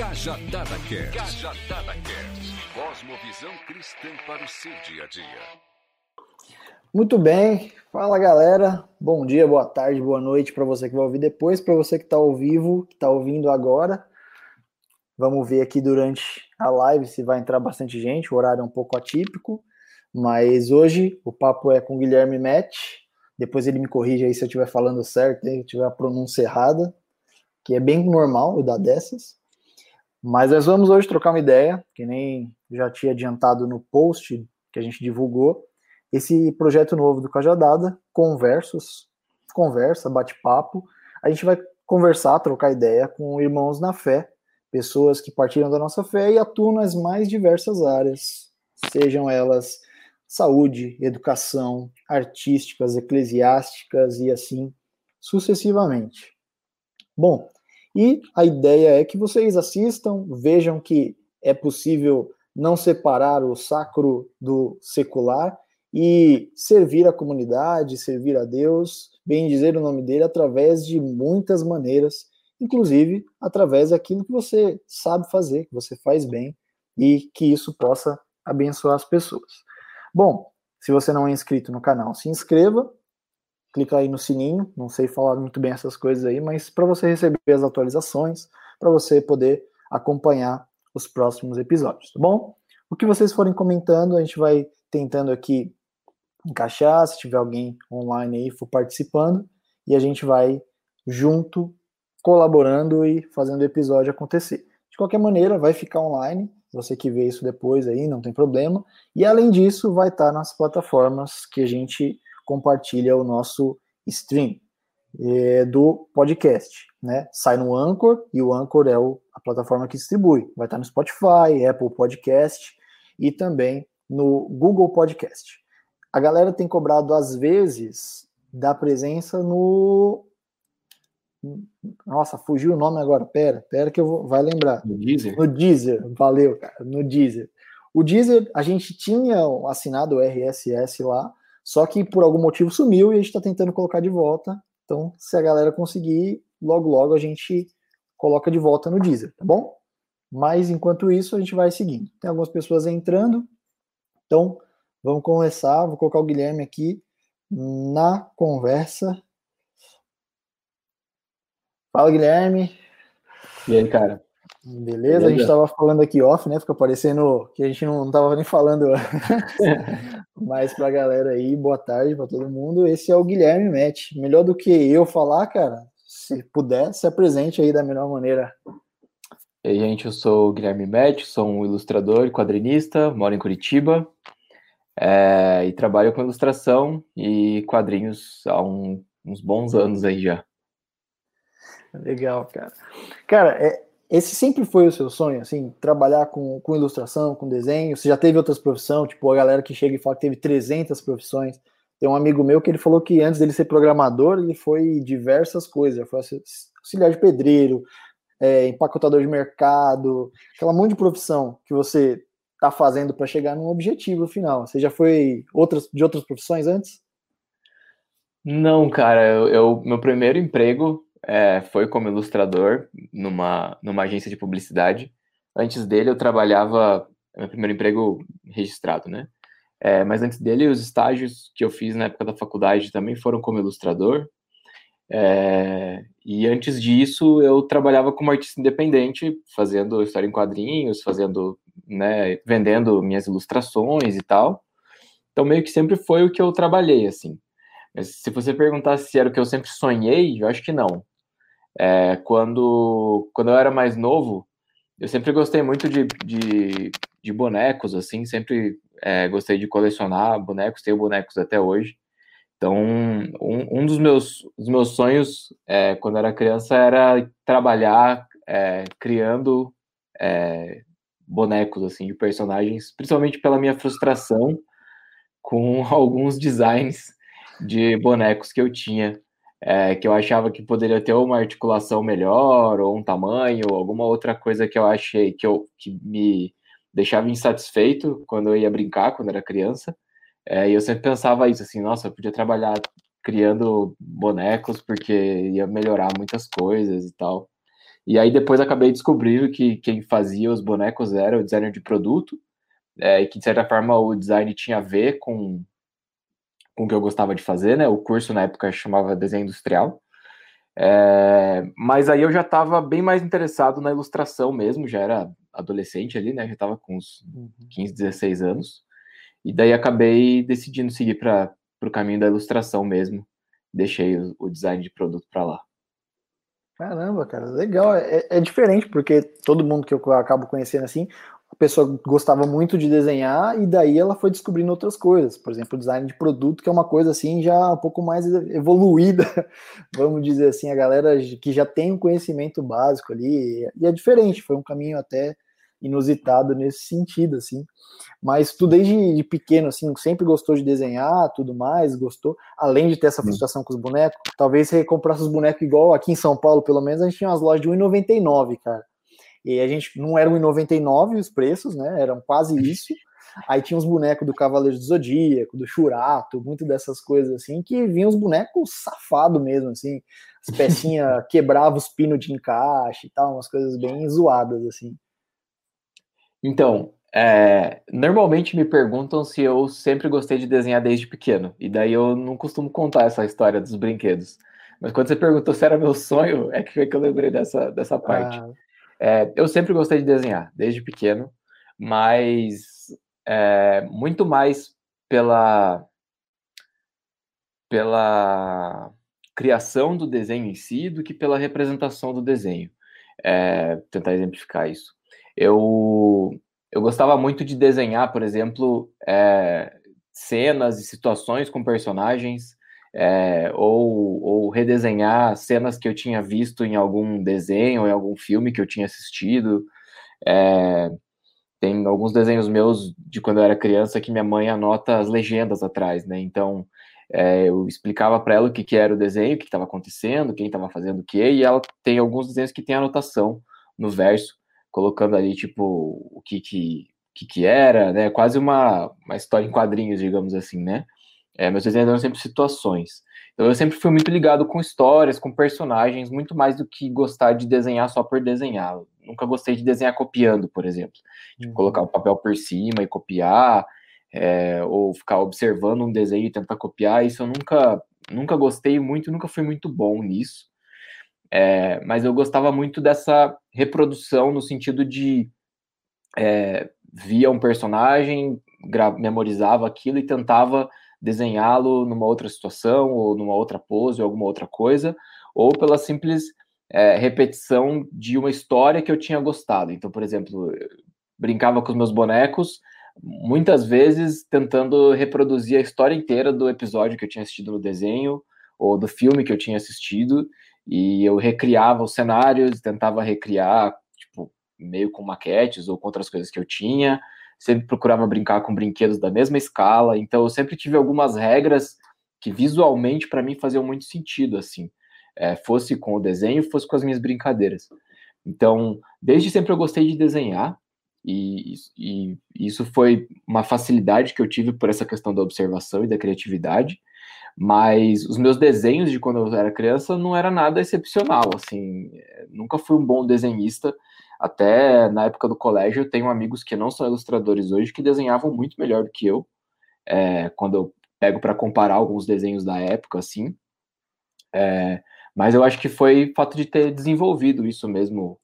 Cajadada Cast. Cajadada Cast. Cosmovisão cristã para o seu dia a dia. Muito bem, fala galera. Bom dia, boa tarde, boa noite para você que vai ouvir depois, para você que está ao vivo, que está ouvindo agora. Vamos ver aqui durante a live se vai entrar bastante gente. O horário é um pouco atípico, mas hoje o papo é com o Guilherme Met. Depois ele me corrige aí se eu estiver falando certo, se tiver a pronúncia errada, que é bem normal eu dar dessas. Mas nós vamos hoje trocar uma ideia, que nem já tinha adiantado no post que a gente divulgou, esse projeto novo do Cajadada, Conversos, conversa, bate-papo. A gente vai conversar, trocar ideia com irmãos na fé, pessoas que partilham da nossa fé e atuam nas mais diversas áreas, sejam elas saúde, educação, artísticas, eclesiásticas e assim sucessivamente. Bom, e a ideia é que vocês assistam, vejam que é possível não separar o sacro do secular e servir a comunidade, servir a Deus, bem dizer o nome dele através de muitas maneiras, inclusive através daquilo que você sabe fazer, que você faz bem e que isso possa abençoar as pessoas. Bom, se você não é inscrito no canal, se inscreva, clica aí no sininho, não sei falar muito bem essas coisas aí, mas para você receber as atualizações, para você poder acompanhar os próximos episódios, tá bom? O que vocês forem comentando, a gente vai tentando aqui encaixar, se tiver alguém online aí for participando, e a gente vai junto colaborando e fazendo o episódio acontecer. De qualquer maneira, vai ficar online, você que vê isso depois aí, não tem problema. E além disso, vai estar nas plataformas que a gente compartilha o nosso stream é, do podcast, né? Sai no Anchor e o Anchor é o, a plataforma que distribui. Vai estar no Spotify, Apple Podcast e também no Google Podcast. A galera tem cobrado às vezes da presença no nossa, fugiu o nome agora. Pera, pera que eu vou, vai lembrar. No Deezer? No Deezer, valeu, cara. No Deezer. O Deezer, a gente tinha assinado o RSS lá, só que por algum motivo sumiu e a gente está tentando colocar de volta. Então, se a galera conseguir, logo logo a gente coloca de volta no Deezer, tá bom? Mas enquanto isso, a gente vai seguindo. Tem algumas pessoas entrando. Então, vamos começar. Vou colocar o Guilherme aqui na conversa. Fala, Guilherme. E aí, cara? Beleza? Beleza? A gente estava falando aqui off, né? Fica parecendo que a gente não estava nem falando. Mas para a galera aí, boa tarde para todo mundo. Esse é o Guilherme Met. Melhor do que eu falar, cara, se puder, se apresente aí da melhor maneira. E aí, gente, eu sou o Guilherme Met, sou um ilustrador e quadrinista, moro em Curitiba é, e trabalho com ilustração e quadrinhos há um, uns bons anos aí já. Legal, cara. Cara, é, esse sempre foi o seu sonho, assim, trabalhar com, com ilustração, com desenho? Você já teve outras profissões? Tipo, a galera que chega e fala que teve 300 profissões. Tem um amigo meu que ele falou que antes dele ser programador, ele foi diversas coisas. Foi auxiliar de pedreiro, é, empacotador de mercado, aquela monte de profissão que você está fazendo para chegar num objetivo final. Você já foi outras, de outras profissões antes? Não, cara. Eu, eu meu primeiro emprego é, foi como ilustrador numa, numa agência de publicidade. Antes dele, eu trabalhava, meu primeiro emprego registrado, né? É, mas antes dele, os estágios que eu fiz na época da faculdade também foram como ilustrador. É, e antes disso, eu trabalhava como artista independente, fazendo história em quadrinhos, fazendo, né, vendendo minhas ilustrações e tal. Então, meio que sempre foi o que eu trabalhei, assim. Mas se você perguntar se era o que eu sempre sonhei, eu acho que não. É, quando, quando eu era mais novo, eu sempre gostei muito de, de, de bonecos, assim, sempre é, gostei de colecionar bonecos, tenho bonecos até hoje. Então, um, um dos, meus, dos meus sonhos é, quando era criança era trabalhar é, criando é, bonecos, assim, de personagens, principalmente pela minha frustração com alguns designs de bonecos que eu tinha é, que eu achava que poderia ter uma articulação melhor, ou um tamanho, ou alguma outra coisa que eu achei que, eu, que me deixava insatisfeito quando eu ia brincar, quando era criança. É, e eu sempre pensava isso, assim, nossa, eu podia trabalhar criando bonecos, porque ia melhorar muitas coisas e tal. E aí depois acabei descobrindo que quem fazia os bonecos era o designer de produto, é, e que de certa forma o design tinha a ver com, com o que eu gostava de fazer, né? O curso na época chamava desenho industrial. É, mas aí eu já estava bem mais interessado na ilustração mesmo, já era adolescente ali, né? Já estava com uns 15, uhum. 16 anos. E daí acabei decidindo seguir para o caminho da ilustração mesmo. Deixei o, o design de produto para lá. Caramba, cara, legal. É, é, diferente, porque todo mundo que eu acabo conhecendo assim, pessoa gostava muito de desenhar e daí ela foi descobrindo outras coisas. Por exemplo, design de produto, que é uma coisa assim já um pouco mais evoluída, vamos dizer assim, a galera que já tem um conhecimento básico ali, e é diferente, foi um caminho até inusitado nesse sentido, assim. Mas tu desde de pequeno, assim, sempre gostou de desenhar, tudo mais, gostou, além de ter essa frustração com os bonecos, talvez você comprasse os bonecos igual aqui em São Paulo, pelo menos, a gente tinha umas lojas de 1,99, cara. E a gente não era 1,99 os preços, né? Eram quase isso. Aí tinha os bonecos do Cavaleiro do Zodíaco, do Churato, muito dessas coisas assim, que vinham os bonecos safado mesmo, assim. As pecinhas quebravam os pinos de encaixe e tal, umas coisas bem zoadas, assim. Então, é, normalmente me perguntam se eu sempre gostei de desenhar desde pequeno, e daí eu não costumo contar essa história dos brinquedos. Mas quando você perguntou se era meu sonho, é que, é que eu lembrei dessa, dessa parte. Ah. É, eu sempre gostei de desenhar, desde pequeno, mas é, muito mais pela, pela criação do desenho em si do que pela representação do desenho. É, tentar exemplificar isso. Eu, eu gostava muito de desenhar, por exemplo, é, cenas e situações com personagens, é, ou, ou, redesenhar cenas que eu tinha visto em algum desenho, em algum filme que eu tinha assistido. É, tem alguns desenhos meus de quando eu era criança que minha mãe anota as legendas atrás, né? Então é, eu explicava para ela o que, que era o desenho, o que estava acontecendo, quem estava fazendo o que, e ela tem alguns desenhos que tem anotação no verso colocando ali, tipo, o que que, que, que era, né? Quase uma, uma história em quadrinhos, digamos assim, né? É, meus desenhos eram sempre situações. Então eu sempre fui muito ligado com histórias, com personagens, muito mais do que gostar de desenhar só por desenhar. Eu nunca gostei de desenhar copiando, por exemplo. Tipo, uhum. colocar o um papel por cima e copiar, é, ou ficar observando um desenho e tentar copiar. Isso eu nunca, nunca gostei muito, nunca fui muito bom nisso. É, mas eu gostava muito dessa reprodução no sentido de é, via um personagem, memorizava aquilo e tentava desenhá-lo numa outra situação, ou numa outra pose, ou alguma outra coisa, ou pela simples é, repetição de uma história que eu tinha gostado. Então, por exemplo, brincava com os meus bonecos, muitas vezes tentando reproduzir a história inteira do episódio que eu tinha assistido no desenho, ou do filme que eu tinha assistido, e eu recriava os cenários, tentava recriar, tipo, meio com maquetes ou com outras coisas que eu tinha. Sempre procurava brincar com brinquedos da mesma escala. Então, eu sempre tive algumas regras que visualmente para mim faziam muito sentido, assim. É, fosse com o desenho, fosse com as minhas brincadeiras. Então, desde sempre eu gostei de desenhar, e, e, e, isso foi uma facilidade que eu tive por essa questão da observação e da criatividade. Mas os meus desenhos de quando eu era criança não era nada excepcional, assim, nunca fui um bom desenhista. Até na época do colégio, eu tenho amigos que não são ilustradores hoje que desenhavam muito melhor do que eu. É, quando eu pego para comparar alguns desenhos da época, assim. É, mas eu acho que foi fato de ter desenvolvido isso mesmo,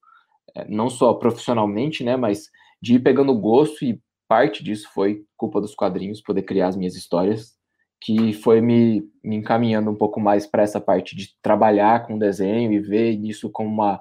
é, não só profissionalmente, né, mas de ir pegando gosto e parte disso foi culpa dos quadrinhos, poder criar as minhas histórias que foi me, me encaminhando um pouco mais para essa parte de trabalhar com desenho e ver isso como uma,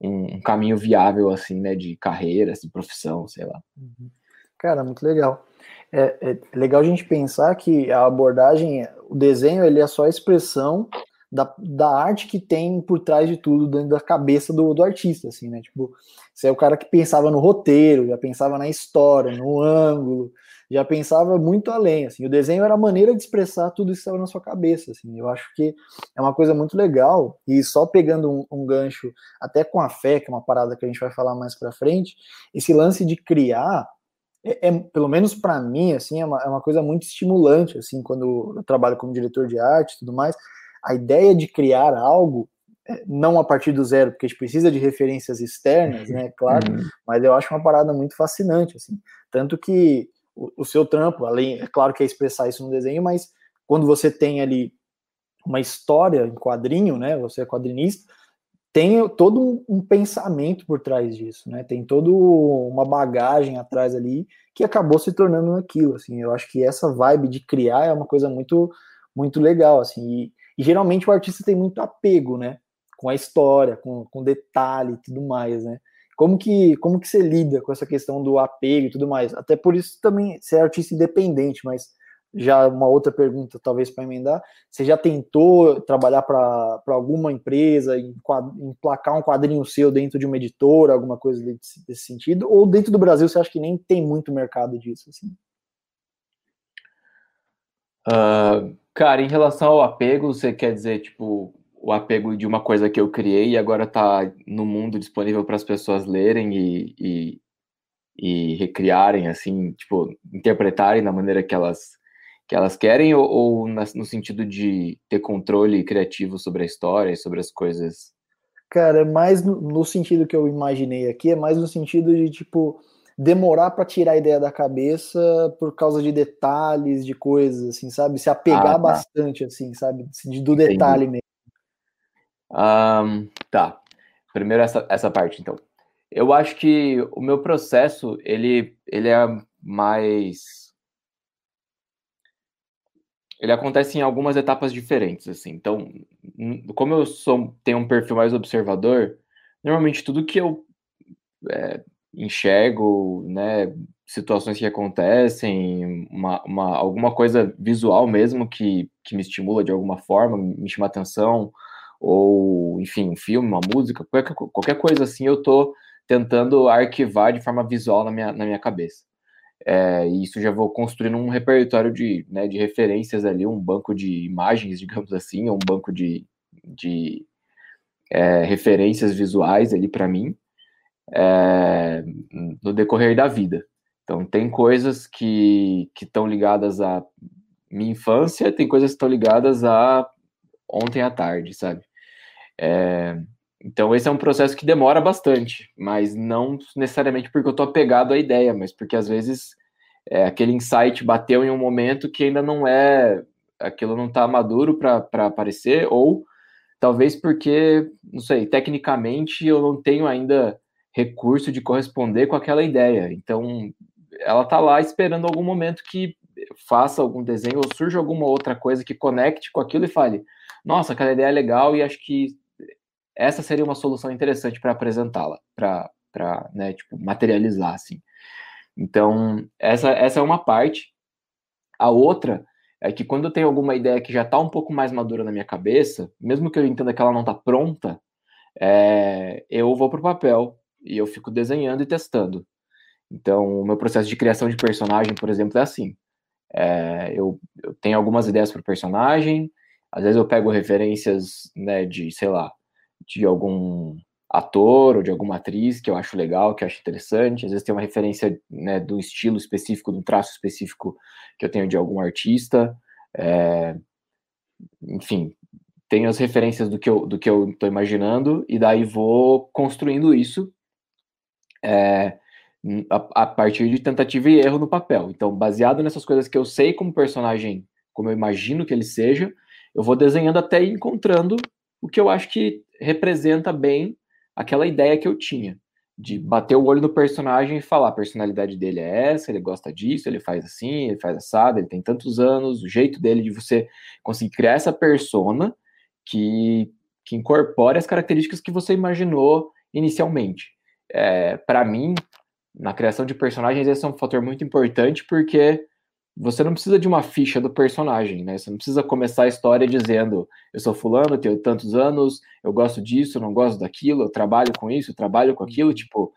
um, um, caminho viável, assim, né, de carreira, de profissão, sei lá. Uhum. Cara, muito legal. É, é, legal a gente pensar que a abordagem, o desenho, ele é só a expressão da, da arte que tem por trás de tudo, dentro da cabeça do, do artista, assim, né? Tipo, você é o cara que pensava no roteiro, já pensava na história, no ângulo, já pensava muito além, assim, o desenho era a maneira de expressar tudo isso que estava na sua cabeça, assim, eu acho que é uma coisa muito legal, e só pegando um, um gancho, até com a fé, que é uma parada que a gente vai falar mais para frente, esse lance de criar, é, é pelo menos para mim, assim, é uma, é uma coisa muito estimulante, assim, quando eu trabalho como diretor de arte e tudo mais, a ideia de criar algo é, não a partir do zero, porque a gente precisa de referências externas, né, claro, uhum. mas eu acho uma parada muito fascinante, assim, tanto que o, o, seu trampo, além, é claro que é expressar isso no desenho, mas quando você tem ali uma história em quadrinho, né, você é quadrinista, tem todo um, um pensamento por trás disso, né, tem toda uma bagagem atrás ali que acabou se tornando aquilo, assim, eu acho que essa vibe de criar é uma coisa muito, muito legal, assim, e, e geralmente o artista tem muito apego, né, com a história, com, com detalhe e tudo mais, né? Como que, como que você lida com essa questão do apego e tudo mais? Até por isso também você é artista independente, mas já uma outra pergunta, talvez para emendar, você já tentou trabalhar para alguma empresa, emplacar um quadrinho seu dentro de uma editora, alguma coisa desse, desse, sentido? Ou dentro do Brasil você acha que nem tem muito mercado disso? Assim? Uh, cara, em relação ao apego, você quer dizer, tipo, o apego de uma coisa que eu criei e agora está no mundo disponível para as pessoas lerem e, e, e, recriarem, assim, tipo, interpretarem da maneira que elas, que elas querem, ou, ou no sentido de ter controle criativo sobre a história e sobre as coisas? Cara, é mais no, no sentido que eu imaginei aqui, é mais no sentido de, tipo, demorar para tirar a ideia da cabeça por causa de detalhes, de coisas, assim, sabe? Se apegar ah, tá. bastante, assim, sabe? Do detalhe mesmo. Um, tá. Primeiro essa, essa parte, então. Eu acho que o meu processo, ele, ele é mais... Ele acontece em algumas etapas diferentes, assim. Então, como eu sou, tenho um perfil mais observador, normalmente tudo que eu é, enxergo, né, situações que acontecem, uma, uma, alguma coisa visual mesmo que, que me estimula de alguma forma, me chama atenção, ou, enfim, um filme, uma música, qualquer, qualquer coisa assim, eu estou tentando arquivar de forma visual na minha, na minha cabeça. É, e isso já vou construindo um repertório de, né, de referências ali, um banco de imagens, digamos assim, um banco de, de é, referências visuais ali para mim é, no decorrer da vida. Então, tem coisas que estão ligadas à minha infância, tem coisas que estão ligadas a ontem à tarde, sabe? É, então, esse é um processo que demora bastante, mas não necessariamente porque eu estou apegado à ideia, mas porque às vezes é, aquele insight bateu em um momento que ainda não é, aquilo não está maduro para aparecer, ou talvez porque, não sei, tecnicamente eu não tenho ainda recurso de corresponder com aquela ideia. Então, ela está lá esperando algum momento que faça algum desenho ou surja alguma outra coisa que conecte com aquilo e fale: nossa, aquela ideia é legal e acho que essa seria uma solução interessante para apresentá-la, para né, tipo, materializar, assim. Então, essa, essa é uma parte. A outra é que quando eu tenho alguma ideia que já está um pouco mais madura na minha cabeça, mesmo que eu entenda que ela não está pronta, é, eu vou para o papel e eu fico desenhando e testando. Então, o meu processo de criação de personagem, por exemplo, é assim. É, eu, eu tenho algumas ideias para personagem, às vezes eu pego referências, né, de, sei lá, de algum ator ou de alguma atriz que eu acho legal, que eu acho interessante. Às vezes tem uma referência né, do estilo específico, do traço específico que eu tenho de algum artista. É... Enfim, tenho as referências do que eu do que eu estou imaginando e daí vou construindo isso é, a, a, partir de tentativa e erro no papel. Então, baseado nessas coisas que eu sei como personagem, como eu imagino que ele seja, eu vou desenhando até encontrando o que eu acho que representa bem aquela ideia que eu tinha de bater o olho no personagem e falar a personalidade dele é essa, ele gosta disso, ele faz assim, ele faz assado, ele tem tantos anos, o jeito dele de você conseguir criar essa persona que, que incorpore as características que você imaginou inicialmente. É, para mim, na criação de personagens, esse é um fator muito importante porque você não precisa de uma ficha do personagem, né? Você não precisa começar a história dizendo eu sou fulano, tenho tantos anos, eu gosto disso, não gosto daquilo, eu trabalho com isso, eu trabalho com aquilo, uhum. tipo,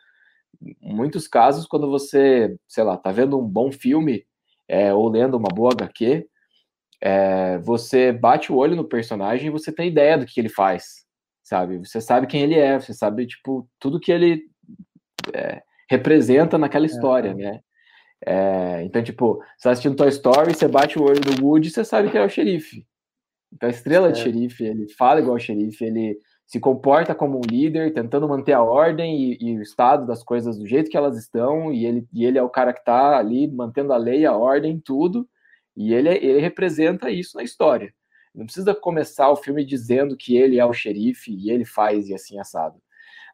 em muitos casos, quando você, sei lá, tá vendo um bom filme é, ou lendo uma boa HQ, é, você bate o olho no personagem e você tem ideia do que ele faz, sabe? Você sabe quem ele é, você sabe, tipo, tudo que ele é, representa naquela história, né? É, então, tipo, você tá assistindo Toy Story, você bate o olho do Woody você sabe que é o xerife. Então, a estrela é. de xerife, ele fala igual o xerife, ele se comporta como um líder, tentando manter a ordem e, e, o estado das coisas do jeito que elas estão, e ele, e ele é o cara que está ali mantendo a lei, a ordem, tudo, e ele, ele representa isso na história. Não precisa começar o filme dizendo que ele é o xerife e ele faz e assim assado.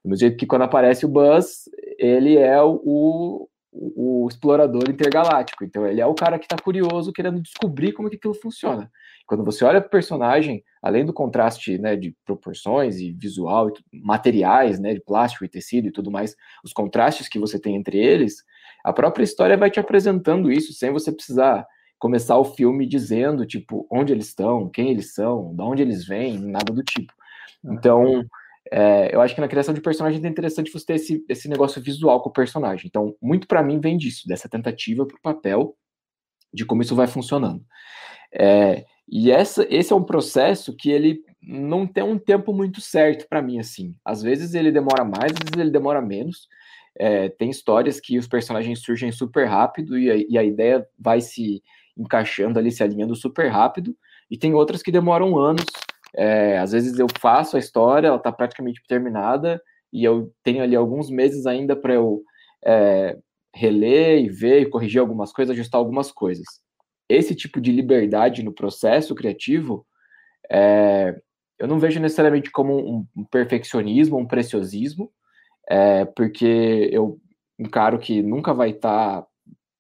Do jeito que quando aparece o Buzz, ele é o, o, o explorador intergaláctico. Então ele é o cara que está curioso, querendo descobrir como que aquilo funciona. Quando você olha para o personagem, além do contraste né, de proporções e visual, e materiais, né, de plástico e tecido e tudo mais, os contrastes que você tem entre eles, a própria história vai te apresentando isso sem você precisar começar o filme dizendo, tipo, onde eles estão, quem eles são, de onde eles vêm, nada do tipo. Então, é, eu acho que na criação de personagem é interessante você ter esse, esse negócio visual com o personagem. Então, muito para mim vem disso, dessa tentativa para o papel, de como isso vai funcionando. É, e essa, esse é um processo que ele não tem um tempo muito certo para mim, assim. Às vezes ele demora mais, às vezes ele demora menos. É, tem histórias que os personagens surgem super rápido e a, e a ideia vai se encaixando ali, se alinhando super rápido. E tem outras que demoram anos é, às vezes eu faço a história, ela está praticamente terminada, e eu tenho ali alguns meses ainda para eu é, reler e ver e corrigir algumas coisas, ajustar algumas coisas. Esse tipo de liberdade no processo criativo, é, eu não vejo necessariamente como um, perfeccionismo, um preciosismo, é, porque eu encaro que nunca vai estar tá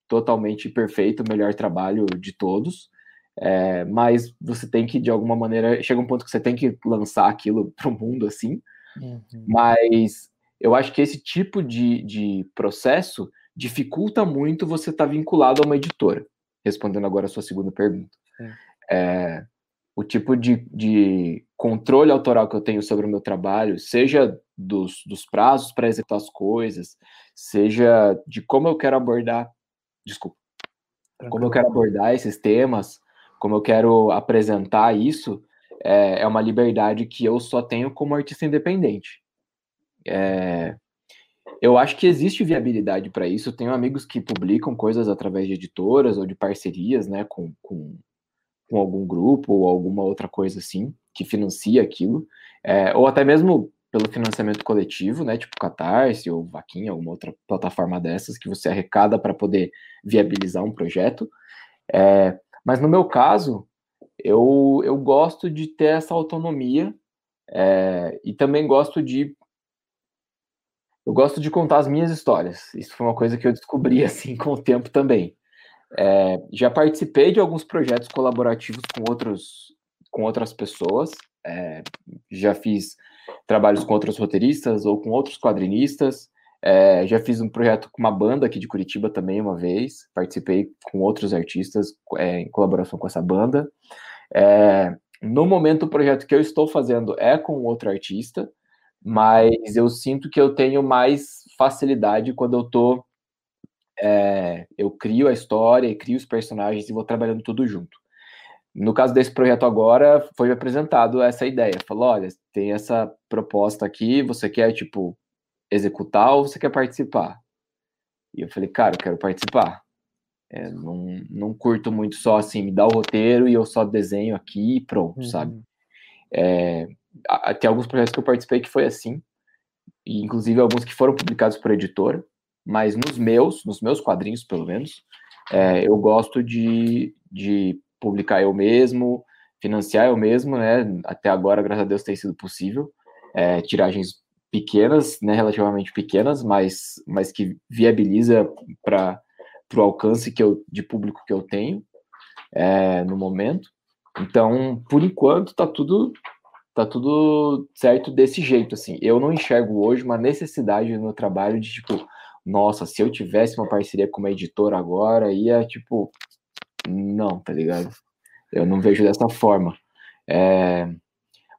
totalmente perfeito o melhor trabalho de todos, é, mas você tem que, de alguma maneira, chega um ponto que você tem que lançar aquilo para o mundo assim. Uhum. Mas eu acho que esse tipo de, de processo dificulta muito você estar tá vinculado a uma editora. Respondendo agora a sua segunda pergunta. É, o tipo de, de controle autoral que eu tenho sobre o meu trabalho, seja dos, dos prazos para executar as coisas, seja de como eu quero abordar, desculpa, como eu quero abordar esses temas, como eu quero apresentar isso, é, é uma liberdade que eu só tenho como artista independente. É, eu acho que existe viabilidade para isso. Eu tenho amigos que publicam coisas através de editoras ou de parcerias, né, com, com, com algum grupo ou alguma outra coisa assim, que financia aquilo, é, ou até mesmo pelo financiamento coletivo, né, tipo Catarse ou Vaquinha, alguma outra plataforma dessas que você arrecada para poder viabilizar um projeto. É, mas no meu caso, eu, eu gosto de ter essa autonomia é, e também gosto de eu gosto de contar as minhas histórias. Isso foi uma coisa que eu descobri assim com o tempo também. É, já participei de alguns projetos colaborativos com outros com outras pessoas. É, já fiz trabalhos com outros roteiristas ou com outros quadrinistas. É, já fiz um projeto com uma banda aqui de Curitiba também uma vez, participei com outros artistas é, em colaboração com essa banda. É, no momento, o projeto que eu estou fazendo é com outro artista, mas eu sinto que eu tenho mais facilidade quando eu tô. É, eu crio a história, crio os personagens e vou trabalhando tudo junto. No caso desse projeto agora, foi apresentado essa ideia. Falou, olha, tem essa proposta aqui, você quer, tipo, executar ou você quer participar? E eu falei, cara, eu quero participar. É, não, não curto muito só assim, me dá o roteiro e eu só desenho aqui e pronto, uhum. sabe? É, tem alguns projetos que eu participei que foi assim, e inclusive alguns que foram publicados por editora, mas nos meus, nos meus quadrinhos, pelo menos, é, eu gosto de, de publicar eu mesmo, financiar eu mesmo, né? Até agora, graças a Deus, tem sido possível. É, tiragens pequenas, né, relativamente pequenas, mas, mas que viabiliza para o alcance que eu, de público que eu tenho é, no momento. Então, por enquanto, tá tudo tá tudo certo desse jeito, assim. Eu não enxergo hoje uma necessidade no trabalho de, tipo, nossa, se eu tivesse uma parceria com uma editora agora, ia, tipo, não, tá ligado? Eu não vejo dessa forma. É,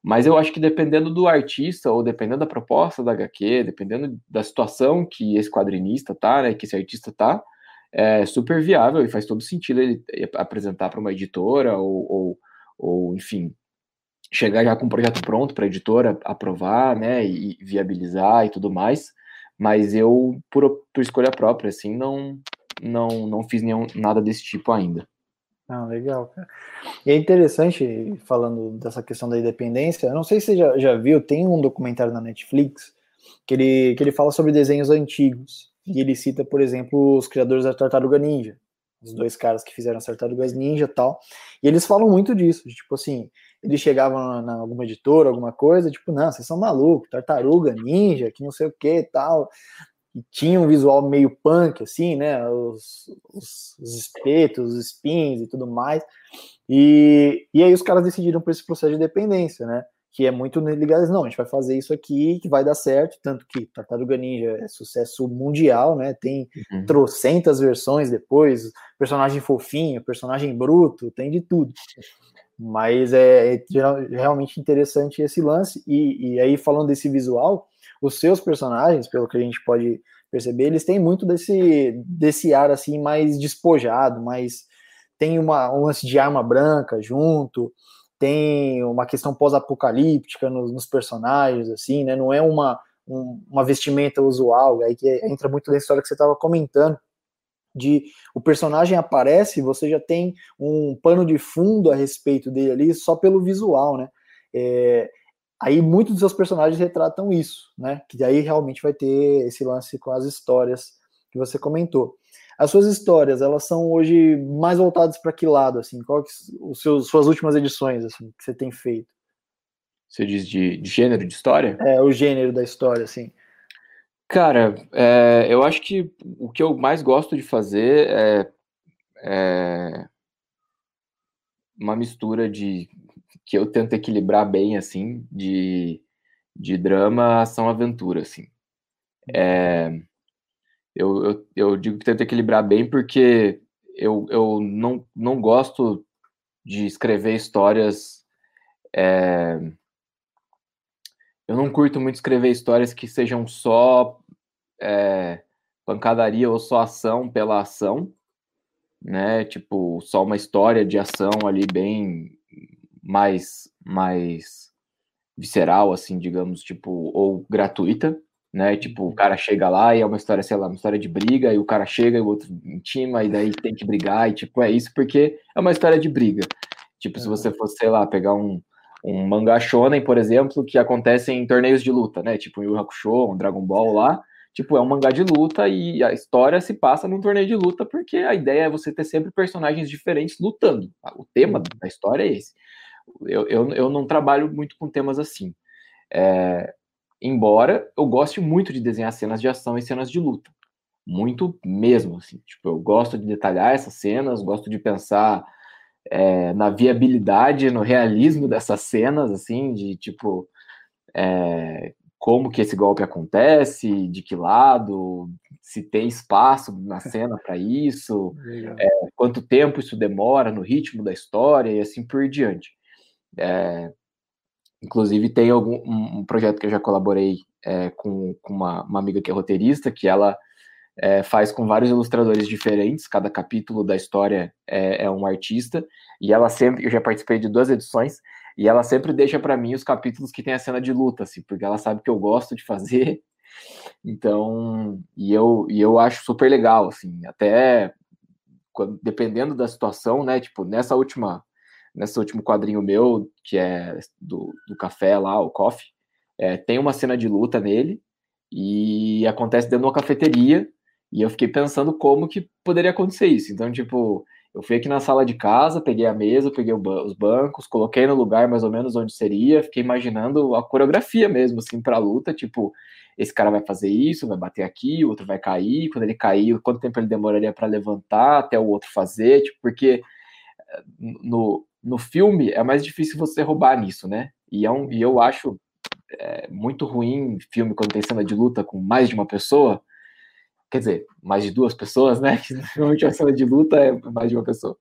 mas eu acho que dependendo do artista, ou dependendo da proposta da HQ, dependendo da situação que esse quadrinista tá, né, que esse artista tá, é super viável e faz todo sentido ele apresentar para uma editora, ou, ou, ou, enfim, chegar já com um projeto pronto para a editora aprovar, né, e viabilizar e tudo mais. Mas eu, por, por escolha própria, assim, não, não, não fiz nenhum, nada desse tipo ainda. Ah, legal, cara. E é interessante, falando dessa questão da independência, eu não sei se você já, já viu, tem um documentário na Netflix que ele, que ele fala sobre desenhos antigos. E ele cita, por exemplo, os criadores da Tartaruga Ninja, os dois caras que fizeram as Tartarugas Ninja e tal. E eles falam muito disso, de, tipo assim, eles chegavam na, na, alguma editora, alguma coisa, tipo, não, vocês são malucos, Tartaruga Ninja, que não sei o que e tal e tinha um visual meio punk, assim, né? Os, os, os espetos, os spins e tudo mais. E, e aí os caras decidiram por esse processo de dependência, né? Que é muito ligado, não, a gente vai fazer isso aqui que vai dar certo, tanto que Tartaruga Ninja é sucesso mundial, né? Tem uhum. trocentas versões depois, personagem fofinho, personagem bruto, tem de tudo. Mas é, é realmente interessante esse lance. E, e aí, falando desse visual, os seus personagens, pelo que a gente pode perceber, eles têm muito desse, desse ar assim mais despojado, mais tem uma, um lance de arma branca junto, tem uma questão pós-apocalíptica nos, nos, personagens, assim, né? Não é uma, um, uma vestimenta usual, aí que entra muito na história que você estava comentando, de o personagem aparece, você já tem um pano de fundo a respeito dele ali só pelo visual, né? É, Aí muitos dos seus personagens retratam isso, né? Que daí realmente vai ter esse lance com as histórias que você comentou. As suas histórias, elas são hoje mais voltadas para que lado, assim? Qual que os seus suas últimas edições, assim, que você tem feito? Você diz de, de gênero de história? É, o gênero da história, assim. Cara, é, eu acho que o que eu mais gosto de fazer é, é uma mistura de que eu tento equilibrar bem, assim, de, de drama, ação, aventura, assim. É, eu, eu, eu digo que tento equilibrar bem porque eu, eu não, não gosto de escrever histórias. É, eu não curto muito escrever histórias que sejam só é, pancadaria ou só ação pela ação, né? Tipo, só uma história de ação ali bem mais, mais visceral, assim, digamos, tipo, ou gratuita, né? Tipo, o cara chega lá e é uma história, sei lá, uma história de briga, e o cara chega e o outro intima, e daí tem que brigar, e tipo, é isso porque é uma história de briga. Tipo, se você fosse, sei lá, pegar um, um mangá shonen, por exemplo, que acontece em torneios de luta, né? Tipo, um Yu Hakusho, um Dragon Ball lá, tipo, é um mangá de luta e a história se passa num torneio de luta porque a ideia é você ter sempre personagens diferentes lutando. O tema da história é esse eu, eu, eu não trabalho muito com temas assim. É, embora eu goste muito de desenhar cenas de ação e cenas de luta. Muito mesmo, assim. Tipo, eu gosto de detalhar essas cenas, gosto de pensar é, na viabilidade, no realismo dessas cenas, assim, de tipo. É, como que esse golpe acontece, de que lado, se tem espaço na cena para isso, é, quanto tempo isso demora no ritmo da história e assim por diante. É, inclusive, tem algum, um, projeto que eu já colaborei é, com, com uma, uma, amiga que é roteirista, que ela é, faz com vários ilustradores diferentes, cada capítulo da história é, é, um artista, e ela sempre, eu já participei de duas edições, e ela sempre deixa para mim os capítulos que tem a cena de luta, assim, porque ela sabe que eu gosto de fazer, então, e eu, e eu acho super legal, assim, até quando, dependendo da situação, né, tipo, nessa última nesse último quadrinho meu, que é do, do café lá, o coffee, é, tem uma cena de luta nele e acontece dentro de uma cafeteria e eu fiquei pensando como que poderia acontecer isso. Então, tipo, eu fui aqui na sala de casa, peguei a mesa, peguei os bancos, coloquei no lugar mais ou menos onde seria, fiquei imaginando a coreografia mesmo, assim, pra luta, tipo, esse cara vai fazer isso, vai bater aqui, o outro vai cair, quando ele cair, quanto tempo ele demoraria para levantar até o outro fazer, tipo, porque eh, no, no filme é mais difícil você roubar nisso, né? E, é um, e eu acho é, muito ruim filme quando tem cena de luta com mais de uma pessoa. Quer dizer, mais de duas pessoas, né? Normalmente a cena de luta é mais de uma pessoa.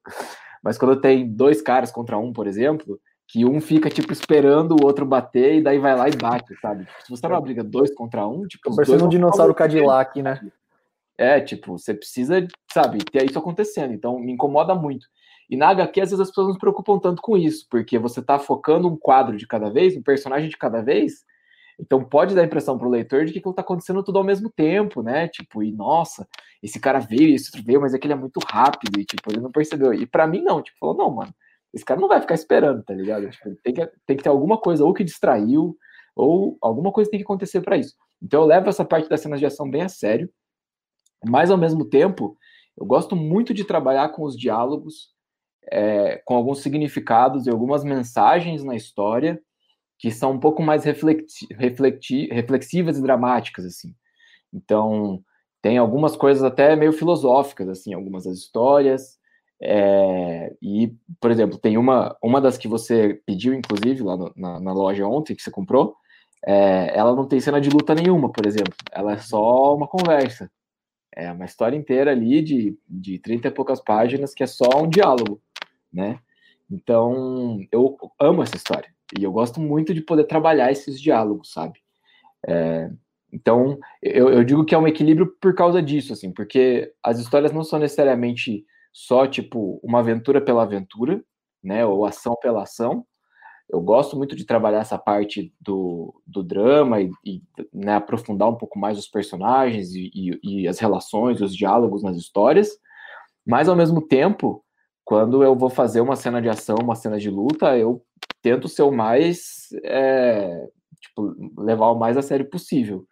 Mas quando tem dois caras contra um, por exemplo, que um fica, tipo, esperando o outro bater e daí vai lá e bate, sabe? Se você numa briga dois contra um, tipo. Parecendo um dinossauro Cadillac, né? É, tipo, você precisa, sabe, ter isso acontecendo. Então, me incomoda muito. E na HQ, às vezes, as pessoas não se preocupam tanto com isso, porque você está focando um quadro de cada vez, um personagem de cada vez, Então pode dar a impressão para o leitor de que está acontecendo tudo ao mesmo tempo, né? Tipo, e nossa, esse cara veio, esse outro veio, mas é que ele é muito rápido e tipo, ele não percebeu. E para mim não, tipo, falou, não, mano, esse cara não vai ficar esperando, tá ligado? Tipo, tem, que, tem que ter alguma coisa ou que distraiu, ou alguma coisa tem que acontecer para isso. Então eu levo essa parte das cenas de ação bem a sério, mas ao mesmo tempo, eu gosto muito de trabalhar com os diálogos, é, com alguns significados e algumas mensagens na história que são um pouco mais reflexi reflexi reflexivas e dramáticas, assim. Então, tem algumas coisas até meio filosóficas, assim, algumas das histórias. É, e, por exemplo, tem uma, uma das que você pediu, inclusive, lá no, na, na, loja ontem, que você comprou, é, ela não tem cena de luta nenhuma, por exemplo. Ela é só uma conversa. É uma história inteira ali de, de 30 e poucas páginas que é só um diálogo, né? Então, eu amo essa história. E eu gosto muito de poder trabalhar esses diálogos, sabe? É, então, eu, eu, digo que é um equilíbrio por causa disso, assim, porque as histórias não são necessariamente só, tipo, uma aventura pela aventura, né? Ou ação pela ação, eu gosto muito de trabalhar essa parte do, do drama e, e né, aprofundar um pouco mais os personagens e, e, e, as relações, os diálogos nas histórias, mas ao mesmo tempo, quando eu vou fazer uma cena de ação, uma cena de luta, eu tento ser o mais é, tipo, levar o mais a sério possível.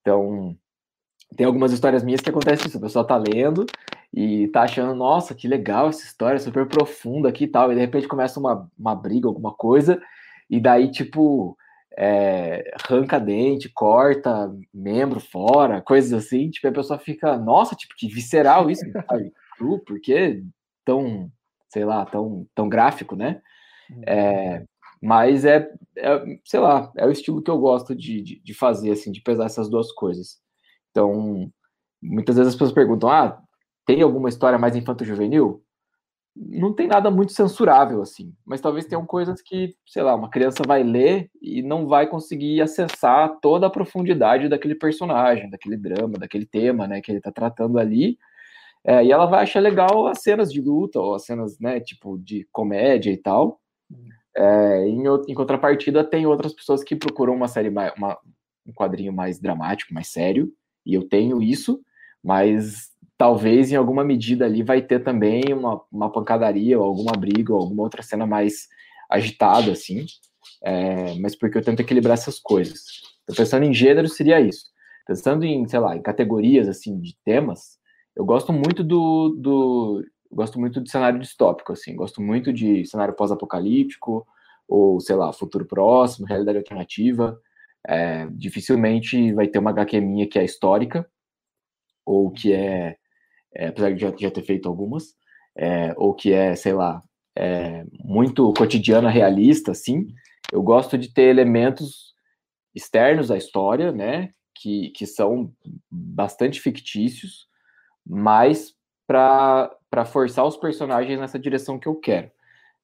Então, tem algumas histórias minhas que acontece isso, a pessoa tá lendo e tá achando, nossa, que legal essa história, super profunda aqui e tal, e de repente começa uma, uma briga, alguma coisa, e daí, tipo, é, arranca dente, corta membro fora, coisas assim, tipo, a pessoa fica, nossa, tipo, que visceral isso? Por que tão, sei lá, tão, tão gráfico, né? É, mas é, é, sei lá, é o estilo que eu gosto de, de, de fazer, assim, de pesar essas duas coisas. Então, muitas vezes as pessoas perguntam: ah, tem alguma história mais infanto-juvenil? Não tem nada muito censurável, assim, mas talvez tenham coisas que, sei lá, uma criança vai ler e não vai conseguir acessar toda a profundidade daquele personagem, daquele drama, daquele tema, né, que ele está tratando ali. É, e ela vai achar legal as cenas de luta, ou as cenas, né, tipo, de comédia e tal. É, em, em, contrapartida, tem outras pessoas que procuram uma série, mais, uma, um quadrinho mais dramático, mais sério, e eu tenho isso, mas talvez em alguma medida ali vai ter também uma, uma pancadaria, ou alguma briga, ou alguma outra cena mais agitada, assim, é, mas porque eu tento equilibrar essas coisas. Então, pensando em gênero, seria isso. Pensando em, sei lá, em categorias, assim, de temas, eu gosto muito do, do gosto muito de cenário distópico, assim, gosto muito de cenário pós-apocalíptico, ou, sei lá, futuro próximo, realidade alternativa, é, dificilmente vai ter uma HQ minha que é histórica, ou que é, é apesar de já, já, ter feito algumas, é, ou que é, sei lá, é, muito cotidiana, realista, assim. Eu gosto de ter elementos externos à história, né, que, que são bastante fictícios, mas para forçar os personagens nessa direção que eu quero.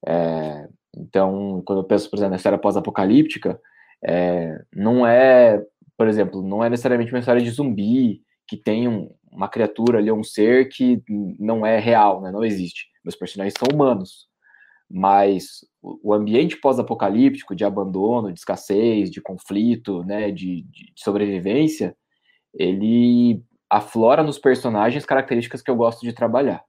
É, então, quando eu penso, por exemplo, na história pós-apocalíptica, é, não é, por exemplo, não é necessariamente uma história de zumbi que tem um, uma criatura ali, um ser que não é real, né? não existe. Meus personagens são humanos, mas o ambiente pós-apocalíptico de abandono, de escassez, de conflito, né, de, de, sobrevivência, ele aflora nos personagens características que eu gosto de trabalhar.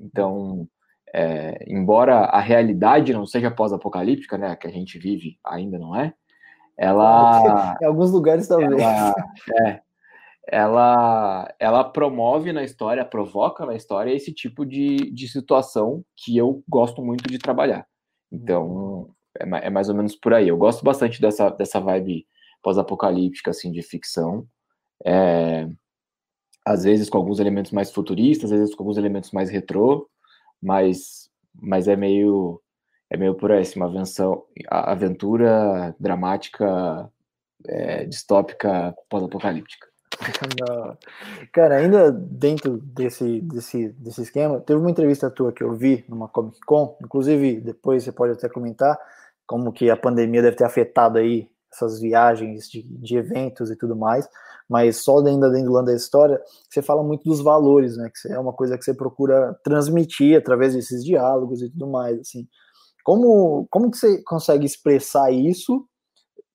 Então, é, embora a realidade não seja pós-apocalíptica, né, que a gente vive ainda não é, ela. em alguns lugares talvez. Ela, é, ela, ela promove na história, provoca na história esse tipo de, de situação que eu gosto muito de trabalhar. Então, é, é mais ou menos por aí. Eu gosto bastante dessa, dessa vibe pós-apocalíptica, assim, de ficção. É, às vezes com alguns elementos mais futuristas, às vezes com alguns elementos mais retrô, mas, mas é meio é meio por aí, assim, uma avenção, aventura dramática, é, distópica, pós-apocalíptica. Cara, ainda dentro desse, desse, desse esquema, teve uma entrevista tua que eu vi numa Comic Con, inclusive depois você pode até comentar como que a pandemia deve ter afetado aí essas viagens de, de eventos e tudo mais, mas só ainda dentro do da história, você fala muito dos valores, né, que é uma coisa que você procura transmitir através desses diálogos e tudo mais, assim, como, como que você consegue expressar isso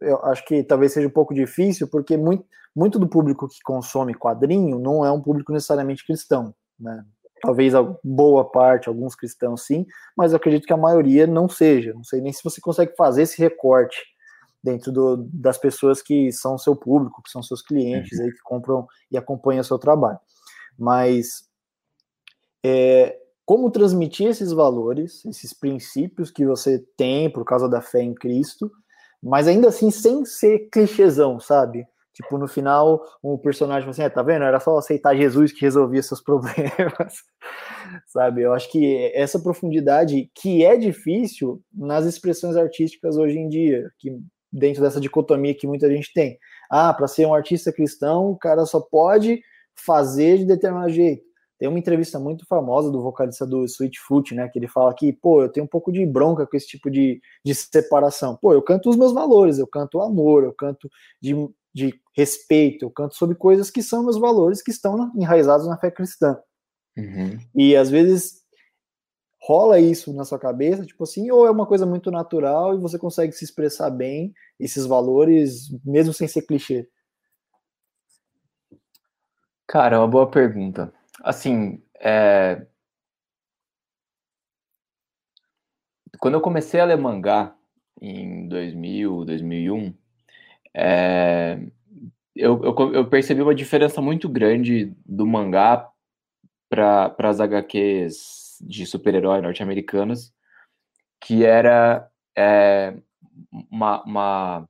eu acho que talvez seja um pouco difícil, porque muito, muito do público que consome quadrinho não é um público necessariamente cristão, né? Talvez a boa parte, alguns cristãos sim, mas eu acredito que a maioria não seja. Não sei nem se você consegue fazer esse recorte dentro do, das pessoas que são seu público, que são seus clientes uhum. aí que compram e acompanham o seu trabalho. Mas é, como transmitir esses valores, esses princípios que você tem por causa da fé em Cristo, mas ainda assim sem ser clichêzão, sabe? Tipo, no final, um personagem assim, é, tá vendo? Era só aceitar Jesus que resolvia seus problemas, sabe? Eu acho que essa profundidade, que é difícil nas expressões artísticas hoje em dia, que dentro dessa dicotomia que muita gente tem. Ah, para ser um artista cristão, o cara só pode fazer de determinado jeito. Tem uma entrevista muito famosa do vocalista do Sweetfoot, né? Que ele fala que, pô, eu tenho um pouco de bronca com esse tipo de, de separação. Pô, eu canto os meus valores, eu canto amor, eu canto de, de respeito, eu canto sobre coisas que são meus valores, que estão enraizados na fé cristã. Uhum. E às vezes rola isso na sua cabeça, tipo assim, ou é uma coisa muito natural e você consegue se expressar bem esses valores, mesmo sem ser clichê? Cara, é uma boa pergunta. Assim, é... quando eu comecei a ler mangá em 2000, 2001, é... eu, eu, eu, percebi uma diferença muito grande do mangá para as HQs de super-herói norte-americanas, que era é, uma, uma,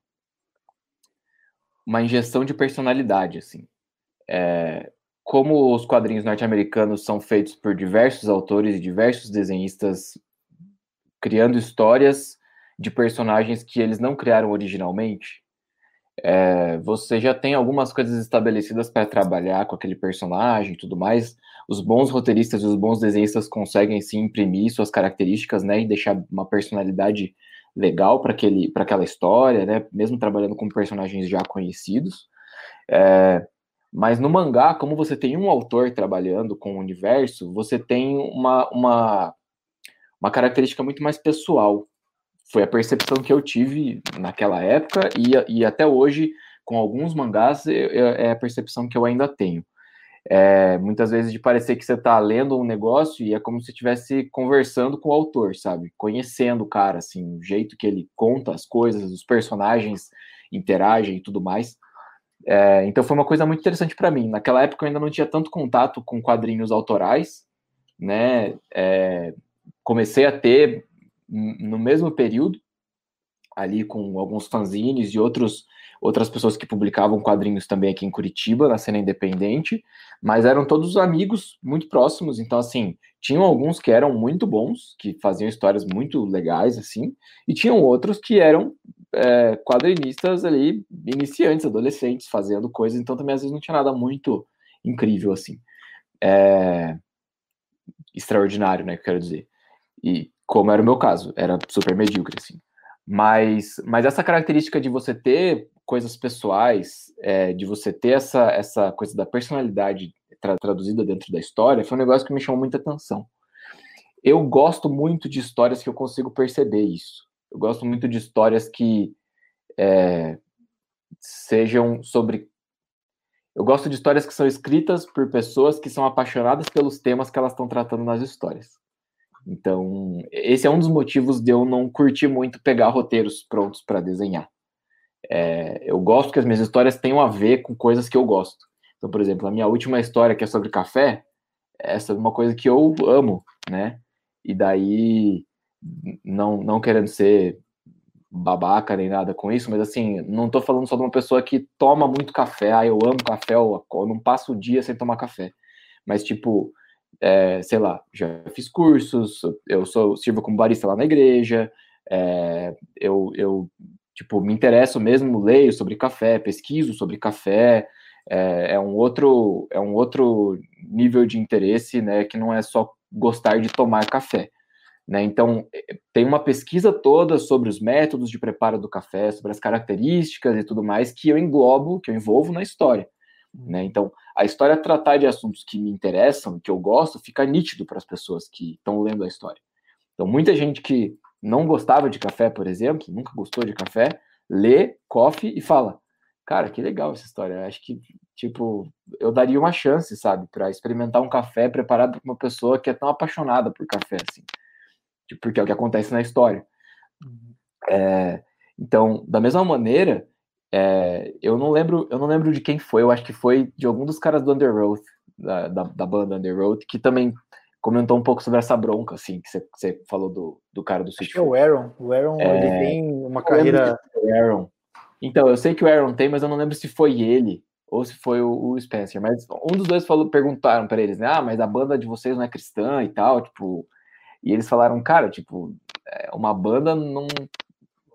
uma injeção de personalidade, assim. É, como os quadrinhos norte-americanos são feitos por diversos autores e diversos desenhistas criando histórias de personagens que eles não criaram originalmente, é, você já tem algumas coisas estabelecidas para trabalhar com aquele personagem e tudo mais. Os bons roteiristas e os bons desenhistas conseguem sim imprimir suas características, né, e deixar uma personalidade legal para aquele, para aquela história, né, mesmo trabalhando com personagens já conhecidos. É, mas no mangá, como você tem um autor trabalhando com o universo, você tem uma, uma, uma característica muito mais pessoal. Foi a percepção que eu tive naquela época e, e até hoje, com alguns mangás, é a percepção que eu ainda tenho. É, muitas vezes de parecer que você está lendo um negócio e é como se estivesse conversando com o autor, sabe? Conhecendo o cara, assim, o jeito que ele conta as coisas, os personagens interagem e tudo mais. É, então foi uma coisa muito interessante para mim. Naquela época eu ainda não tinha tanto contato com quadrinhos autorais, né? É, comecei a ter no mesmo período, ali com alguns fanzines e outros, outras pessoas que publicavam quadrinhos também aqui em Curitiba, na cena independente, mas eram todos amigos muito próximos, então assim, tinham alguns que eram muito bons, que faziam histórias muito legais, assim, e tinham outros que eram é, quadrinistas ali, iniciantes, adolescentes, fazendo coisas, então também às vezes não tinha nada muito incrível, assim. É... Extraordinário, né, que eu quero dizer. E como era o meu caso, era super medíocre, assim. Mas, mas essa característica de você ter coisas pessoais, é, de você ter essa, essa coisa da personalidade tra traduzida dentro da história, foi um negócio que me chamou muita atenção. Eu gosto muito de histórias que eu consigo perceber isso. Eu gosto muito de histórias que é, sejam sobre. Eu gosto de histórias que são escritas por pessoas que são apaixonadas pelos temas que elas estão tratando nas histórias. Então, esse é um dos motivos de eu não curtir muito pegar roteiros prontos para desenhar. É, eu gosto que as minhas histórias tenham a ver com coisas que eu gosto. Então, por exemplo, a minha última história, que é sobre café, é sobre uma coisa que eu amo, né? E daí não, não querendo ser babaca nem nada com isso, mas assim, não tô falando só de uma pessoa que toma muito café, ah, eu amo café, eu, não passo o dia sem tomar café. Mas, tipo, é, sei lá, já fiz cursos, eu sou sirvo como barista lá na igreja, é, eu, eu, tipo, me interesso mesmo, leio sobre café, pesquiso sobre café, é, é, um outro é um outro nível de interesse, né, que não é só gostar de tomar café. Né? Então, eh, tem uma pesquisa toda sobre os métodos de preparo do café, sobre as características e tudo mais que eu englobo, que eu envolvo na história. Né? Então, a história tratar de assuntos que me interessam, que eu gosto, fica nítido para as pessoas que estão lendo a história. Então, muita gente que não gostava de café, por exemplo, nunca gostou de café, lê, coffee e fala: Cara, que legal essa história. Acho que, tipo, eu daria uma chance, sabe, para experimentar um café preparado por uma pessoa que é tão apaixonada por café, assim. Tipo, porque é o que acontece na história. Uhum. É, então, da mesma maneira, é, eu não lembro, eu não lembro de quem foi, eu acho que foi de algum dos caras do Underworld, da, da, da banda Underworld, que também comentou um pouco sobre essa bronca, assim, que você falou do, do cara do Acho que é o Aaron. O Aaron, é... ele tem uma carreira... O Aaron. Então, eu sei que o Aaron tem, mas eu não lembro se foi ele ou se foi o, o Spencer. Mas um dos dois falou, perguntaram para eles, né? Ah, mas a banda de vocês não é cristã e tal, tipo... E eles falaram, cara, tipo, é, uma banda não...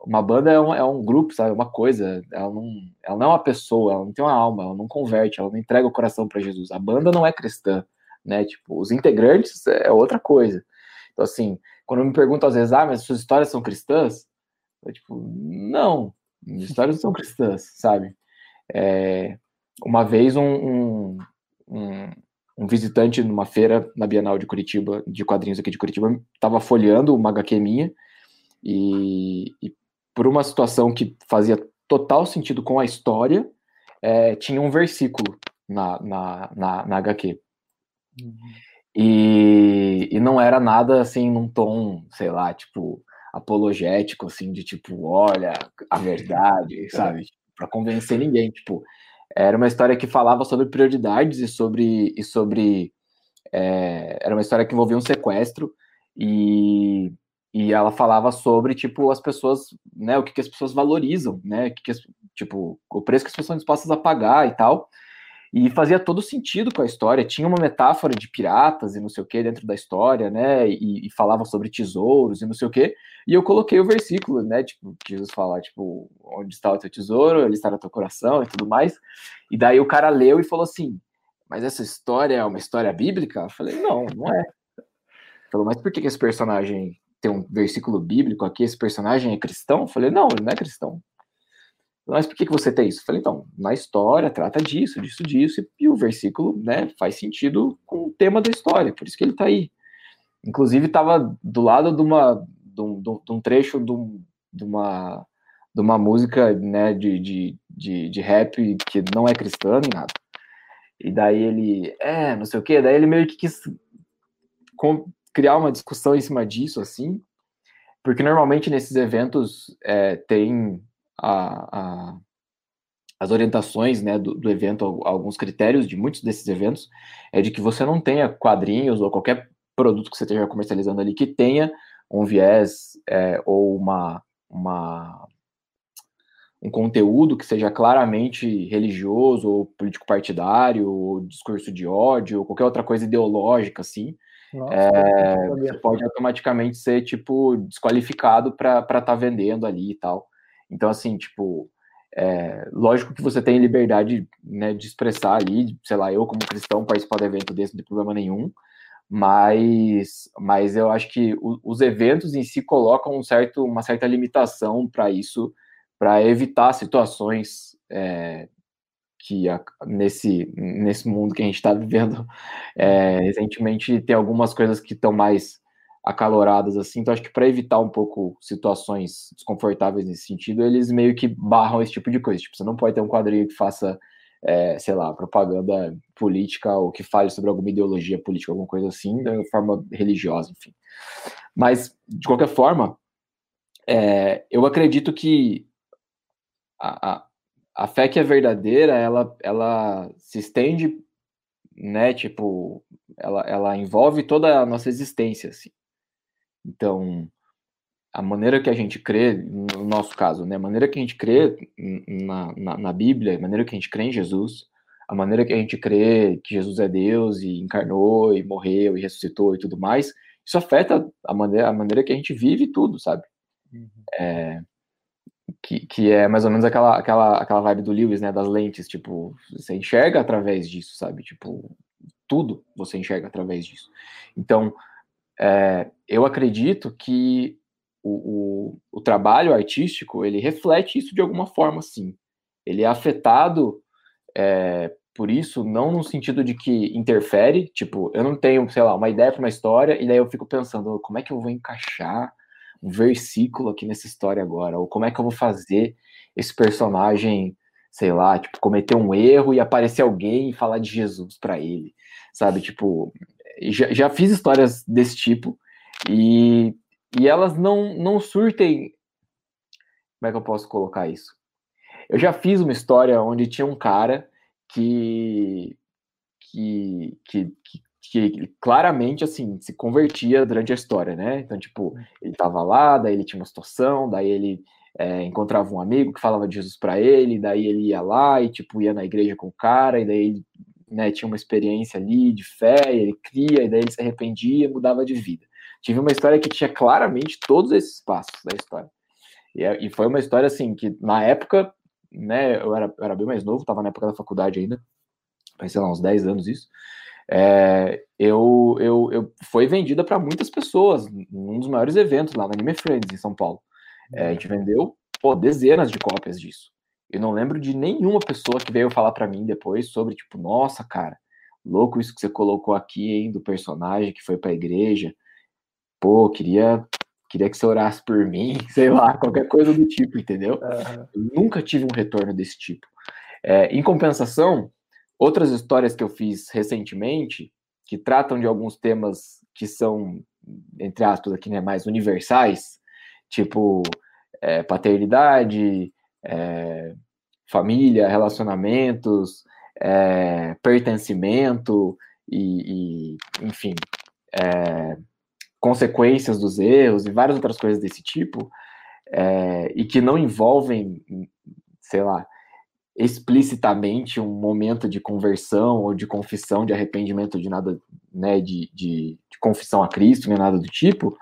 Uma banda é um, é um grupo, sabe? Uma coisa. Ela não, ela não é uma pessoa, ela não tem uma alma, ela não converte, ela não entrega o coração para Jesus. A banda não é cristã né? Tipo, os integrantes é outra coisa. Então, assim, quando me perguntam às vezes, ah, mas suas histórias são cristãs? Eu, tipo, não, minhas histórias não são cristãs, sabe? É, uma vez um, um, um, um, visitante numa feira na Bienal de Curitiba, de quadrinhos aqui de Curitiba, estava folheando uma HQ minha e, e, por uma situação que fazia total sentido com a história, é, tinha um versículo na, na, na, na HQ. Uhum. E, e não era nada assim num tom, sei lá, tipo, apologético, assim, de tipo, olha, a verdade, sabe? para convencer ninguém, tipo, era uma história que falava sobre prioridades e sobre e sobre é, era uma história que envolvia um sequestro e, e ela falava sobre tipo as pessoas, né, o que, que as pessoas valorizam, né, que, que as, tipo o preço que as pessoas estão dispostas a pagar e tal. E fazia todo sentido com a história. Tinha uma metáfora de piratas e não sei o que dentro da história, né? E, e falava sobre tesouros e não sei o que. E eu coloquei o versículo, né? Tipo, que Jesus fala, tipo, onde está o teu tesouro, ele está no teu coração e tudo mais. E daí o cara leu e falou assim: Mas essa história é uma história bíblica? Eu falei: Não, não é. Falou: Mas por que esse personagem tem um versículo bíblico aqui? Esse personagem é cristão? Eu falei: Não, ele não é cristão. Mas por que, que você tem isso? Eu falei, então, na história trata disso, disso, disso, e o versículo né, faz sentido com o tema da história, por isso que ele está aí. Inclusive, estava do lado de, uma, de, um, de um trecho de, um, de, uma, de uma música né, de, de, de, de rap que não é cristã nem nada. E daí ele, é, não sei o quê, daí ele meio que quis criar uma discussão em cima disso, assim, porque normalmente nesses eventos é, tem a, a, as orientações né, do, do, evento, alguns critérios de muitos desses eventos, é de que você não tenha quadrinhos ou qualquer produto que você esteja comercializando ali que tenha um viés é, ou uma, uma, um conteúdo que seja claramente religioso ou político partidário ou discurso de ódio ou qualquer outra coisa ideológica assim Nossa, é, você pode automaticamente ser tipo desqualificado para estar tá vendendo ali e tal. Então, assim, tipo, é, lógico que você tem liberdade né, de expressar ali, sei lá, eu como cristão participar do evento desse não tem problema nenhum, mas, mas eu acho que os eventos em si colocam um certo, uma certa limitação para isso, para evitar situações é, que a, nesse, nesse mundo que a gente está vivendo é, recentemente tem algumas coisas que estão mais acaloradas assim. Então acho que para evitar um pouco situações desconfortáveis nesse sentido, eles meio que barram esse tipo de coisa. Tipo, você não pode ter um quadrinho que faça, é, sei lá, propaganda política ou que fale sobre alguma ideologia política, alguma coisa assim, de forma religiosa, enfim. Mas de qualquer forma, é, eu acredito que a, a, a fé que é verdadeira, ela, ela se estende, né? Tipo, ela, ela envolve toda a nossa existência, assim. Então, a maneira que a gente crê, no nosso caso, né, a maneira que a gente crê na, na, na, Bíblia, a maneira que a gente crê em Jesus, a maneira que a gente crê que Jesus é Deus e encarnou e morreu e ressuscitou e tudo mais, isso afeta a maneira, a maneira que a gente vive tudo, sabe? Uhum. É, que, que é mais ou menos aquela, aquela, aquela vibe do Lewis, né, das lentes, tipo, você enxerga através disso, sabe? Tipo, tudo você enxerga através disso. Então, é, eu acredito que o, o, o, trabalho artístico ele reflete isso de alguma forma, sim. Ele é afetado é, por isso, não no sentido de que interfere, tipo, eu não tenho, sei lá, uma ideia para uma história e daí eu fico pensando como é que eu vou encaixar um versículo aqui nessa história agora, ou como é que eu vou fazer esse personagem, sei lá, tipo, cometer um erro e aparecer alguém e falar de Jesus para ele, sabe? Tipo, já, já fiz histórias desse tipo e, e elas não, não surtem. Como é que eu posso colocar isso? Eu já fiz uma história onde tinha um cara que, que, que, que que claramente, assim, se convertia durante a história, né? Então, tipo, ele tava lá, daí ele tinha uma situação, daí ele é, encontrava um amigo que falava de Jesus para ele, daí ele ia lá e, tipo, ia na igreja com o cara, e daí ele né, tinha uma experiência ali de fé, ele cria, e daí ele se arrependia e mudava de vida. Tive uma história que tinha claramente todos esses passos da história. E, é, e foi uma história, assim, que na época, né, eu era, eu era bem mais novo, tava na época da faculdade ainda, sei lá, uns 10 anos isso, é, eu, eu, eu foi vendida para muitas pessoas, num dos maiores eventos lá na Anime Friends, em São Paulo. É, a gente vendeu pô, dezenas de cópias disso. Eu não lembro de nenhuma pessoa que veio falar para mim depois sobre, tipo, nossa, cara, louco isso que você colocou aqui, hein, do personagem que foi pra igreja. Pô, queria, queria que você orasse por mim, sei lá, qualquer coisa do tipo, entendeu? Uhum. Nunca tive um retorno desse tipo. É, em compensação, Outras histórias que eu fiz recentemente, que tratam de alguns temas que são, entre aspas, aqui, né, mais universais, tipo é, paternidade, é, família, relacionamentos, é, pertencimento e, e enfim, é, consequências dos erros e várias outras coisas desse tipo, é, e que não envolvem, sei lá, explicitamente um momento de conversão ou de confissão, de arrependimento, de nada, né, de, de, de confissão a Cristo, nem nada do tipo,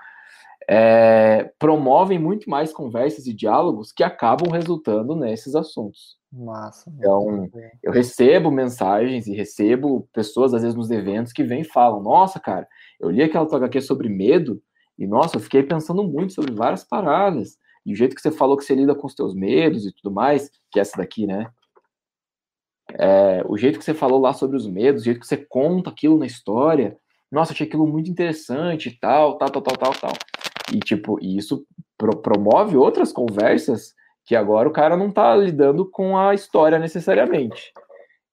é, promovem muito mais conversas e diálogos que acabam resultando nesses assuntos. Massa. Então, eu recebo mensagens e recebo pessoas, às vezes, nos eventos que vêm e falam: Nossa, cara, eu li aquela tua HQ sobre medo e, nossa, eu fiquei pensando muito sobre várias paradas. E o jeito que você falou que você lida com os teus medos e tudo mais, que é essa daqui, né? É, o jeito que você falou lá sobre os medos, o jeito que você conta aquilo na história, nossa, achei aquilo muito interessante e tal, tal, tal, tal, tal, tal. E, tipo, isso pro promove outras conversas que agora o cara não tá lidando com a história necessariamente.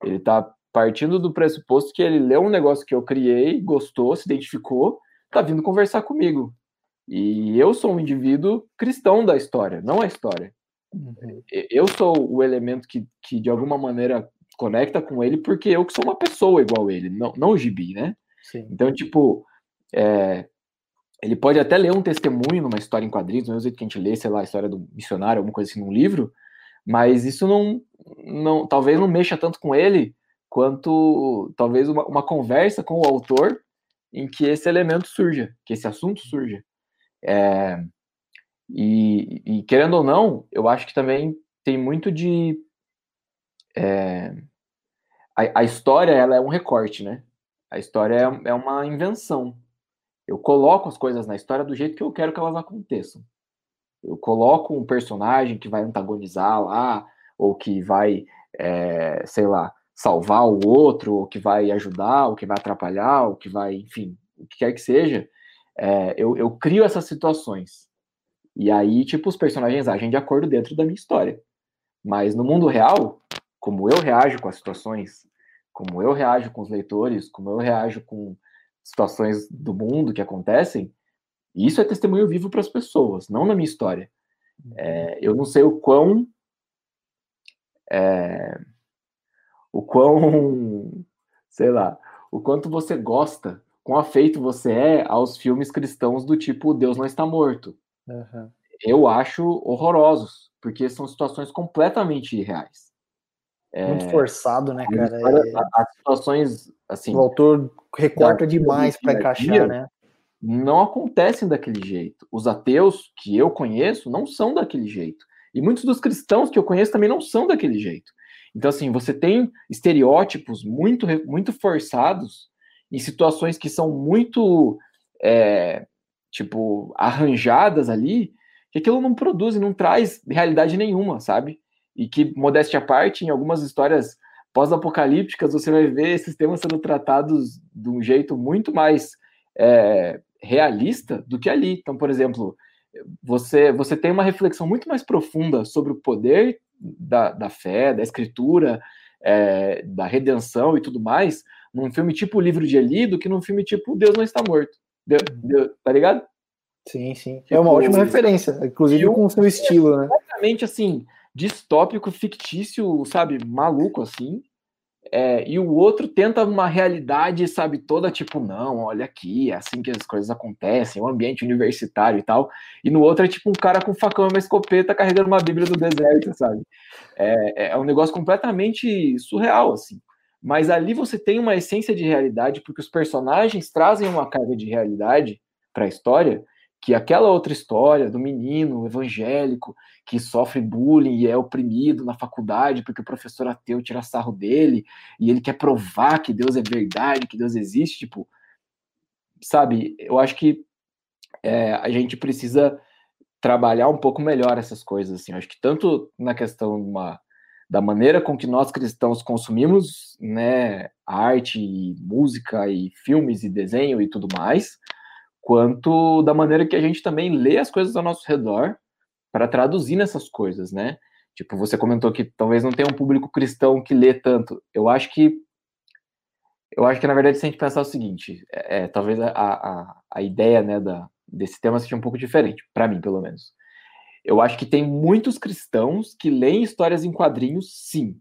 Ele tá partindo do pressuposto que ele leu um negócio que eu criei, gostou, se identificou, tá vindo conversar comigo. E eu sou um indivíduo cristão da história, não a história. Uhum. Eu sou o elemento que, que, de alguma maneira, conecta com ele porque eu que sou uma pessoa igual ele, não, não o gibi, né? Sim. Então, tipo, é, ele pode até ler um testemunho numa história em quadrinhos, do mesmo jeito que a gente lê, sei lá, a história do missionário, alguma coisa assim num livro, mas isso não, não talvez não mexa tanto com ele quanto talvez uma, uma conversa com o autor em que esse elemento surja, que esse assunto surja. É, e, e, querendo ou não, eu acho que também tem muito de é, a, a, história ela é um recorte, né? A história é, é uma invenção. Eu coloco as coisas na história do jeito que eu quero que elas aconteçam. Eu coloco um personagem que vai antagonizar lá, ou que vai, é, sei lá, salvar o outro, ou que vai ajudar, ou que vai atrapalhar, ou que vai, enfim, o que quer que seja. É, eu, eu crio essas situações. E aí, tipo, os personagens agem de acordo dentro da minha história. Mas no mundo real, como eu reajo com as situações, como eu reajo com os leitores, como eu reajo com situações do mundo que acontecem, isso é testemunho vivo para as pessoas, não na minha história. É, eu não sei o quão. É, o quão. Sei lá. O quanto você gosta, quão afeito você é aos filmes cristãos do tipo Deus não está morto. Uhum. Eu acho horrorosos, porque são situações completamente irreais. Muito é, forçado, né, cara? As situações, assim. O autor recorta demais para encaixar, né? Não acontecem daquele jeito. Os ateus que eu conheço não são daquele jeito. E muitos dos cristãos que eu conheço também não são daquele jeito. Então, assim, você tem estereótipos muito, muito forçados em situações que são muito, é, tipo, arranjadas ali, que aquilo não produz e não traz realidade nenhuma, sabe? E que, modéstia à parte, em algumas histórias pós-apocalípticas, você vai ver esses temas sendo tratados de um jeito muito mais é, realista do que ali. Então, por exemplo, você, você tem uma reflexão muito mais profunda sobre o poder da, da fé, da escritura, é, da redenção e tudo mais, num filme tipo O Livro de Eli, do que num filme tipo Deus Não Está Morto. Deu, deu, tá ligado? Sim, sim. Tipo, é uma ótima referência, inclusive com o seu estilo, né? Exatamente assim, distópico, fictício, sabe, maluco assim. É, e o outro tenta uma realidade, sabe, toda tipo, não, olha aqui, é assim que as coisas acontecem, um ambiente universitário e tal. E no outro é tipo um cara com facão e uma escopeta carregando uma Bíblia do deserto, sabe? É, é um negócio completamente surreal, assim. Mas ali você tem uma essência de realidade, porque os personagens trazem uma carga de realidade para a história que aquela outra história do menino evangélico que sofre bullying e é oprimido na faculdade porque o professor ateu tira sarro dele e ele quer provar que Deus é verdade, que Deus existe, tipo, sabe? Eu acho que é, a gente precisa trabalhar um pouco melhor essas coisas, assim. Eu acho que tanto na questão uma, da maneira com que nós cristãos consumimos, né, arte, e música e filmes e desenho e tudo mais, quanto da maneira que a gente também lê as coisas ao nosso redor para traduzir nessas coisas, né? Tipo, você comentou que talvez não tenha um público cristão que lê tanto. Eu acho que eu acho que na verdade se a gente pensar o seguinte, é, é talvez a, a, a ideia né, da, desse tema seja um pouco diferente, para mim pelo menos. Eu acho que tem muitos cristãos que leem histórias em quadrinhos, sim,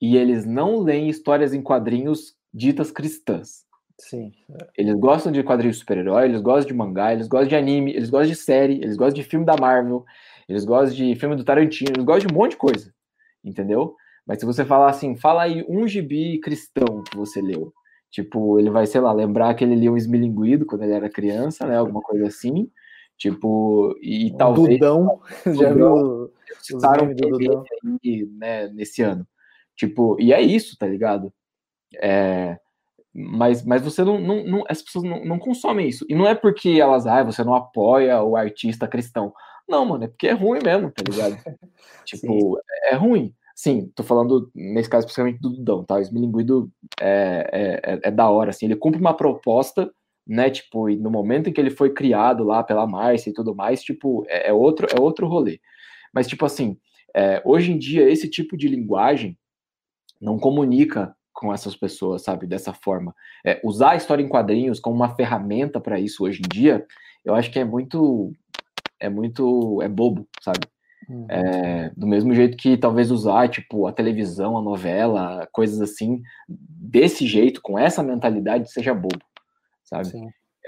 e eles não leem histórias em quadrinhos ditas cristãs. Sim. Eles gostam de quadrinhos super-herói, eles gostam de mangá, eles gostam de anime, eles gostam de série, eles gostam de filme da Marvel, eles gostam de filme do Tarantino, eles gostam de um monte de coisa, entendeu? Mas se você falar assim, fala aí um gibi cristão que você leu. Tipo, ele vai, sei lá, lembrar que ele lia um esmilinguido quando ele era criança, né? Alguma coisa assim. Tipo, e um talvez. Dudão, já viu? Citaram do Dudão. Aí, né, nesse ano. Tipo, e é isso, tá ligado? É, mas, mas você não, não, não as pessoas não, não, consomem isso. E não é porque elas, ah, você não apoia o artista cristão. Não, mano, é porque é ruim mesmo, tá ligado? tipo, é, é ruim. Sim, tô falando, nesse caso, especificamente do Dudão, tá? O Esmilinguido é, é, é, é, da hora, assim, ele cumpre uma proposta, né, tipo, e no momento em que ele foi criado lá pela Márcia e tudo mais, tipo, é, é outro, é outro rolê. Mas, tipo assim, é, hoje em dia, esse tipo de linguagem não comunica com essas pessoas, sabe? Dessa forma. É, usar a história em quadrinhos como uma ferramenta para isso hoje em dia, eu acho que é muito. É muito. É bobo, sabe? Uhum. É, do mesmo jeito que talvez usar, tipo, a televisão, a novela, coisas assim, desse jeito, com essa mentalidade, seja bobo, sabe?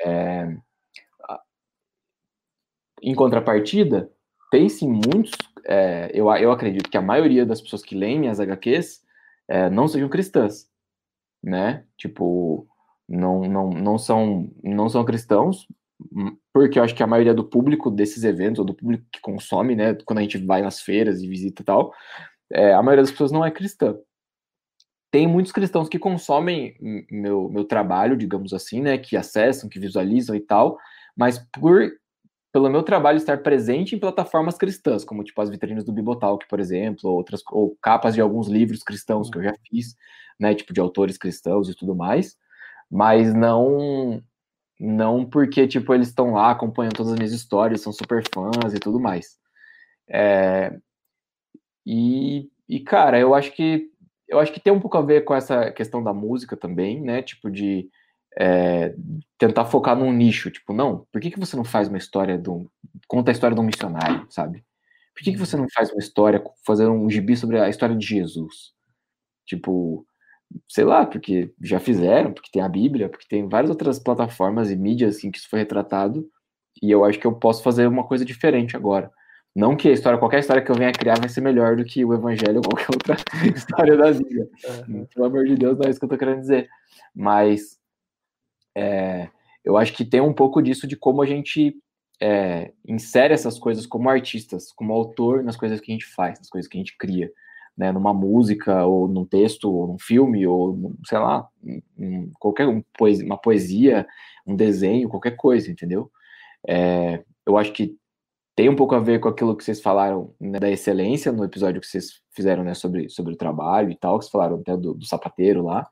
É, em contrapartida, tem sim muitos. É, eu, eu acredito que a maioria das pessoas que leem as HQs é, não sejam cristãs, né? Tipo, não, não, não, são, não são cristãos, hum, porque eu acho que a maioria do público desses eventos, ou do público que consome, né, quando a gente vai nas feiras e visita e tal, é, a maioria das pessoas não é cristã. Tem muitos cristãos que consomem meu, meu trabalho, digamos assim, né, que acessam, que visualizam e tal, mas por pelo meu trabalho estar presente em plataformas cristãs, como tipo as vitrines do Bibotalk, por exemplo, ou outras ou capas de alguns livros cristãos que eu já fiz, né, tipo de autores cristãos e tudo mais, mas não não porque tipo eles estão lá acompanhando todas as minhas histórias, são super fãs e tudo mais. É, e, e cara, eu acho que eu acho que tem um pouco a ver com essa questão da música também, né? Tipo de é, tentar focar num nicho, tipo, não, por que, que você não faz uma história do. conta a história de um missionário, sabe? Por que, que você não faz uma história, fazer um gibi sobre a história de Jesus? Tipo, sei lá, porque já fizeram, porque tem a Bíblia, porque tem várias outras plataformas e mídias assim que isso foi retratado, e eu acho que eu posso fazer uma coisa diferente agora. Não que a história, qualquer história que eu venha criar vai ser melhor do que o Evangelho ou qualquer outra história da Bíblia. Uhum. Pelo amor de Deus, não é isso que eu tô querendo dizer. Mas é, eu acho que tem um pouco disso de como a gente é, insere essas coisas como artistas, como autor nas coisas que a gente faz, nas coisas que a gente cria, né, numa música, ou num texto, ou num filme, ou, sei lá, um, qualquer um, poesia, uma poesia, um desenho, qualquer coisa, entendeu? É, eu acho que tem um pouco a ver com aquilo que vocês falaram né, da excelência no episódio que vocês fizeram né, sobre, sobre o trabalho e tal, que vocês falaram até do, do sapateiro lá.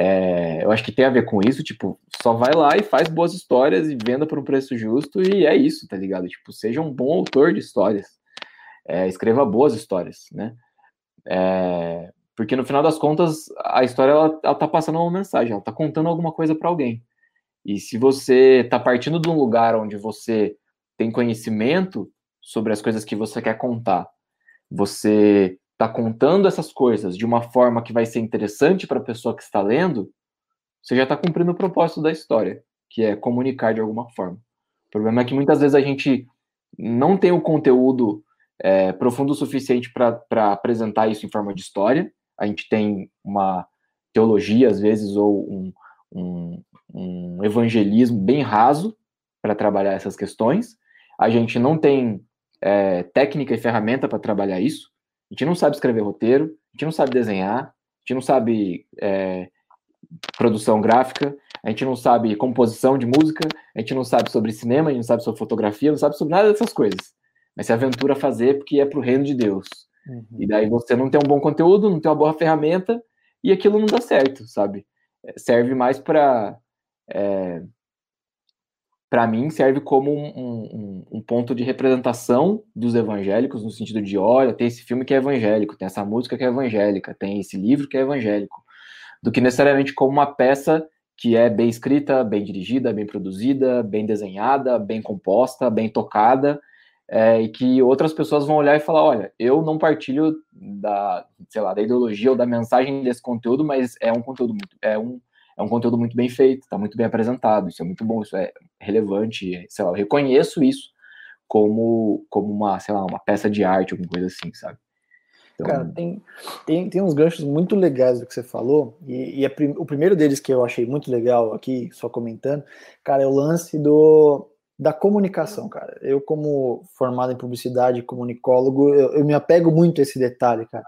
É, eu acho que tem a ver com isso, tipo, só vai lá e faz boas histórias e venda por um preço justo e é isso, tá ligado? Tipo, seja um bom autor de histórias, é, escreva boas histórias, né? É, porque no final das contas, a história ela, ela tá passando uma mensagem, ela tá contando alguma coisa para alguém. E se você tá partindo de um lugar onde você tem conhecimento sobre as coisas que você quer contar, você está contando essas coisas de uma forma que vai ser interessante para a pessoa que está lendo, você já está cumprindo o propósito da história, que é comunicar de alguma forma. O problema é que muitas vezes a gente não tem o conteúdo é, profundo o suficiente para apresentar isso em forma de história. A gente tem uma teologia, às vezes, ou um, um, um evangelismo bem raso para trabalhar essas questões. A gente não tem é, técnica e ferramenta para trabalhar isso. A gente não sabe escrever roteiro, a gente não sabe desenhar, a gente não sabe é, produção gráfica, a gente não sabe composição de música, a gente não sabe sobre cinema, a gente não sabe sobre fotografia, não sabe sobre nada dessas coisas. Mas se aventura a fazer porque é para o reino de Deus. Uhum. E daí você não tem um bom conteúdo, não tem uma boa ferramenta, e aquilo não dá certo, sabe? É, serve mais para é, para mim, serve como um, um, um, ponto de representação dos evangélicos, no sentido de, olha, tem esse filme que é evangélico, tem essa música que é evangélica, tem esse livro que é evangélico, do que necessariamente como uma peça que é bem escrita, bem dirigida, bem produzida, bem desenhada, bem composta, bem tocada, é, e que outras pessoas vão olhar e falar, olha, eu não partilho da, sei lá, da ideologia ou da mensagem desse conteúdo, mas é um conteúdo muito, é um é um conteúdo muito bem feito, está muito bem apresentado, isso é muito bom, isso é relevante, sei lá, eu reconheço isso como, como uma, sei lá, uma peça de arte, alguma coisa assim, sabe? Então... Cara, tem, tem, tem uns ganchos muito legais do que você falou, e, e a, o primeiro deles que eu achei muito legal aqui, só comentando, cara, é o lance do, da comunicação, cara. Eu, como formado em publicidade comunicólogo, eu, eu me apego muito a esse detalhe, cara.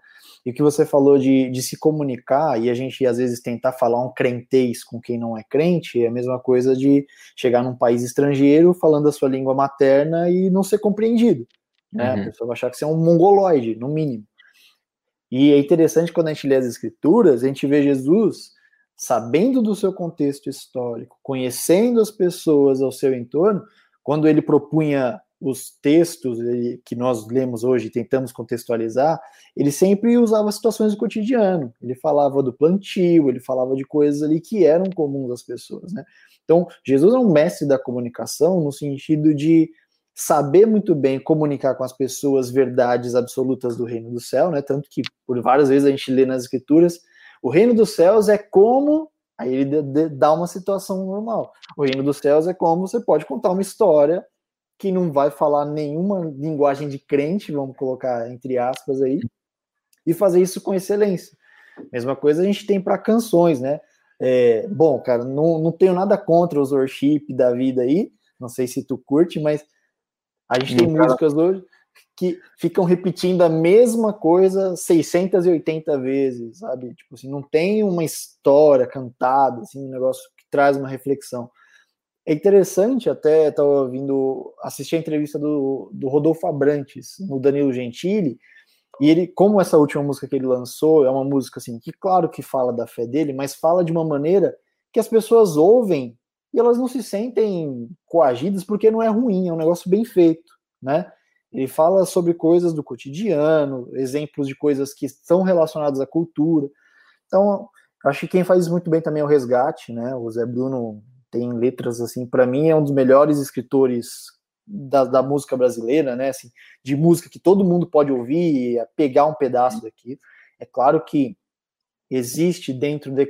E o que você falou de, de se comunicar, e a gente às vezes tentar falar um crentez com quem não é crente, é a mesma coisa de chegar num país estrangeiro falando a sua língua materna e não ser compreendido. Né? Uhum. A pessoa vai achar que você é um mongoloide, no mínimo. E é interessante quando a gente lê as escrituras, a gente vê Jesus sabendo do seu contexto histórico, conhecendo as pessoas ao seu entorno, quando ele propunha os textos que nós lemos hoje e tentamos contextualizar, ele sempre usava situações do cotidiano. Ele falava do plantio, ele falava de coisas ali que eram comuns às pessoas, né? Então, Jesus é um mestre da comunicação no sentido de saber muito bem comunicar com as pessoas verdades absolutas do reino do céu, né? Tanto que por várias vezes a gente lê nas escrituras, o reino dos céus é como aí ele dá uma situação normal. O reino dos céus é como você pode contar uma história que não vai falar nenhuma linguagem de crente, vamos colocar entre aspas aí, e fazer isso com excelência. Mesma coisa a gente tem para canções, né? É, bom, cara, não, não tenho nada contra os worship da vida aí, não sei se tu curte, mas a gente tem cara... músicas hoje que ficam repetindo a mesma coisa 680 vezes, sabe? Tipo assim, não tem uma história cantada, assim, um negócio que traz uma reflexão. É interessante, até estava vindo assistir a entrevista do, do Rodolfo Abrantes no Danilo Gentili, e ele, como essa última música que ele lançou é uma música assim, que claro que fala da fé dele, mas fala de uma maneira que as pessoas ouvem e elas não se sentem coagidas porque não é ruim, é um negócio bem feito, né? Ele fala sobre coisas do cotidiano, exemplos de coisas que estão relacionadas à cultura. Então, acho que quem faz muito bem também é o Resgate, né? O Zé Bruno tem letras assim, para mim é um dos melhores escritores da, da, música brasileira, né? Assim, de música que todo mundo pode ouvir e pegar um pedaço daqui. É claro que existe dentro da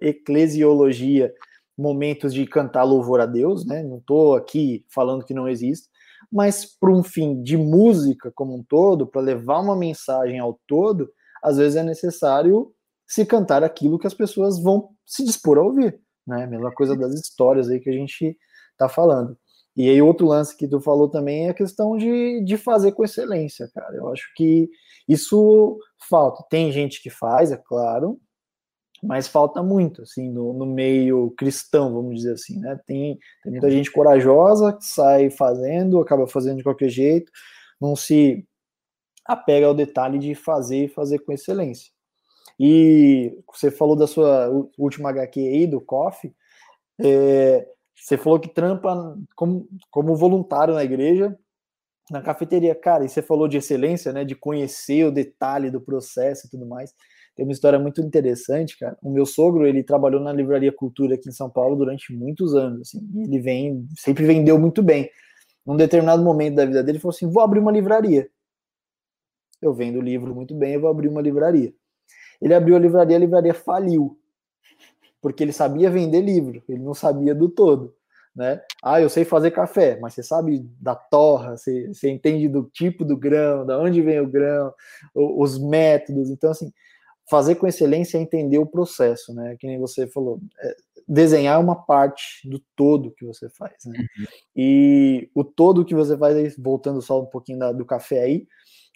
eclesiologia momentos de cantar louvor a Deus, né? Não estou aqui falando que não existe, mas para um fim de música como um todo, para levar uma mensagem ao todo, às vezes é necessário se cantar aquilo que as pessoas vão se dispor a ouvir né? Mesma coisa das histórias aí que a gente tá falando. E aí, outro lance que tu falou também é a questão de, de fazer com excelência, cara. Eu acho que isso falta. Tem gente que faz, é claro, mas falta muito, assim, no, no meio cristão, vamos dizer assim, né? Tem, tem muita gente corajosa que sai fazendo, acaba fazendo de qualquer jeito, não se apega ao detalhe de fazer e fazer com excelência. E você falou da sua última HQ aí, do Coffee, é, você falou que trampa como, como voluntário na igreja, na cafeteria. Cara, e você falou de excelência, né? De conhecer o detalhe do processo e tudo mais. Tem uma história muito interessante, cara. O meu sogro, ele trabalhou na Livraria Cultura aqui em São Paulo durante muitos anos, assim. ele vem, sempre vendeu muito bem. Num determinado momento da vida dele, ele falou assim: vou abrir uma livraria. Eu vendo livro muito bem, eu vou abrir uma livraria. Ele abriu a livraria, a livraria faliu. Porque ele sabia vender livro, ele não sabia do todo. Né? Ah, eu sei fazer café, mas você sabe da torra, você, você entende do tipo do grão, da onde vem o grão, os métodos. Então, assim, fazer com excelência é entender o processo, né? Que nem você falou, é, desenhar uma parte do todo que você faz, né? Uhum. E o todo que você faz, voltando só um pouquinho da, do café aí,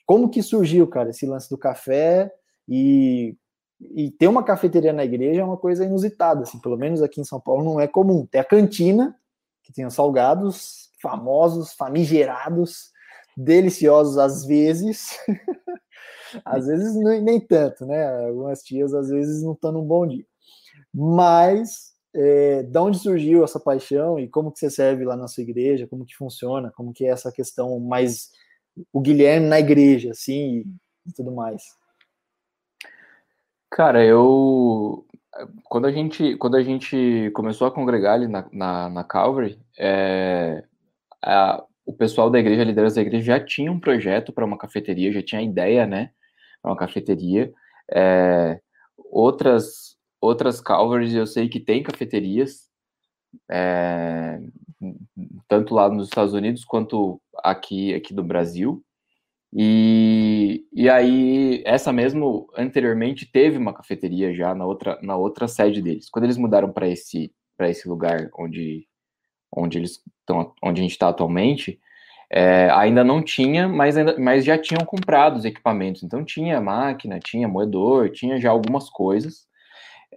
como que surgiu, cara, esse lance do café e, e ter uma cafeteria na igreja é uma coisa inusitada, assim, pelo menos aqui em São Paulo não é comum. Tem a cantina, que tem os salgados famosos, famigerados, deliciosos às vezes, às vezes nem tanto, né? Algumas tias às vezes não estão num bom dia. Mas é, de onde surgiu essa paixão e como que você serve lá na sua igreja, como que funciona, como que é essa questão mais o Guilherme na igreja, assim, e tudo mais. Cara, eu quando a gente quando a gente começou a congregar ali na, na, na Calvary, é, a, o pessoal da igreja, a liderança da igreja já tinha um projeto para uma cafeteria, já tinha a ideia, né, uma cafeteria. É, outras outras Calvaries eu sei que tem cafeterias, é, tanto lá nos Estados Unidos quanto aqui aqui do Brasil. E, e aí, essa mesmo, anteriormente, teve uma cafeteria já na outra, na outra sede deles. Quando eles mudaram para esse, esse lugar onde, onde, eles estão, onde a gente está atualmente, é, ainda não tinha, mas, ainda, mas já tinham comprado os equipamentos. Então, tinha máquina, tinha moedor, tinha já algumas coisas.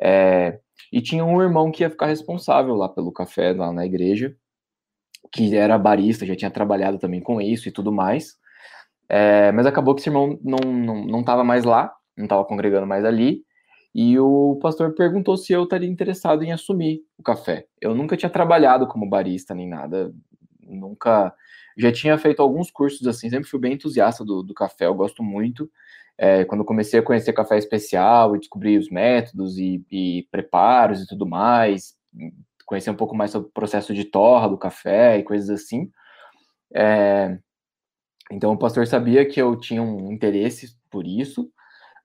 É, e tinha um irmão que ia ficar responsável lá pelo café, lá na igreja, que era barista, já tinha trabalhado também com isso e tudo mais. É, mas acabou que esse irmão não não não estava mais lá, não estava congregando mais ali. E o pastor perguntou se eu estaria interessado em assumir o café. Eu nunca tinha trabalhado como barista nem nada, nunca. Já tinha feito alguns cursos assim, sempre fui bem entusiasta do, do café, eu gosto muito. É, quando comecei a conhecer café especial e descobri os métodos e, e preparos e tudo mais, conhecer um pouco mais sobre o processo de torra do café e coisas assim. É, então o pastor sabia que eu tinha um interesse por isso,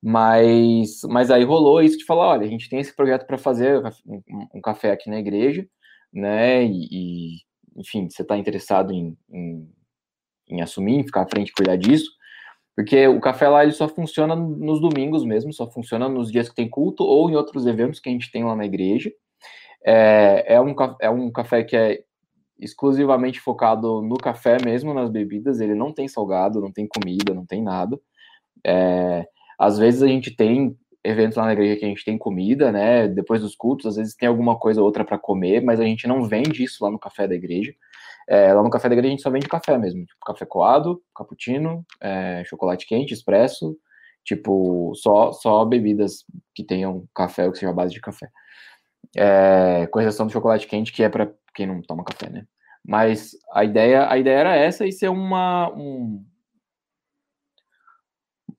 mas, mas aí rolou isso de falar, olha, a gente tem esse projeto para fazer um, um, café aqui na igreja, né? E, e enfim, você está interessado em, em, em, assumir, em ficar à frente e cuidar disso? Porque o café lá ele só funciona nos domingos mesmo, só funciona nos dias que tem culto ou em outros eventos que a gente tem lá na igreja. É, é, um, é um café que é exclusivamente focado no café mesmo, nas bebidas. Ele não tem salgado, não tem comida, não tem nada. É, às vezes a gente tem eventos lá na igreja que a gente tem comida, né? Depois dos cultos, às vezes tem alguma coisa ou outra para comer, mas a gente não vende isso lá no café da igreja. É, lá no café da igreja a gente só vende café mesmo, tipo café coado, cappuccino, é, chocolate quente, expresso, tipo só só bebidas que tenham café ou que seja base de café. É, com exceção do chocolate quente que é para quem não toma café, né? Mas a ideia, a ideia era essa e ser uma um,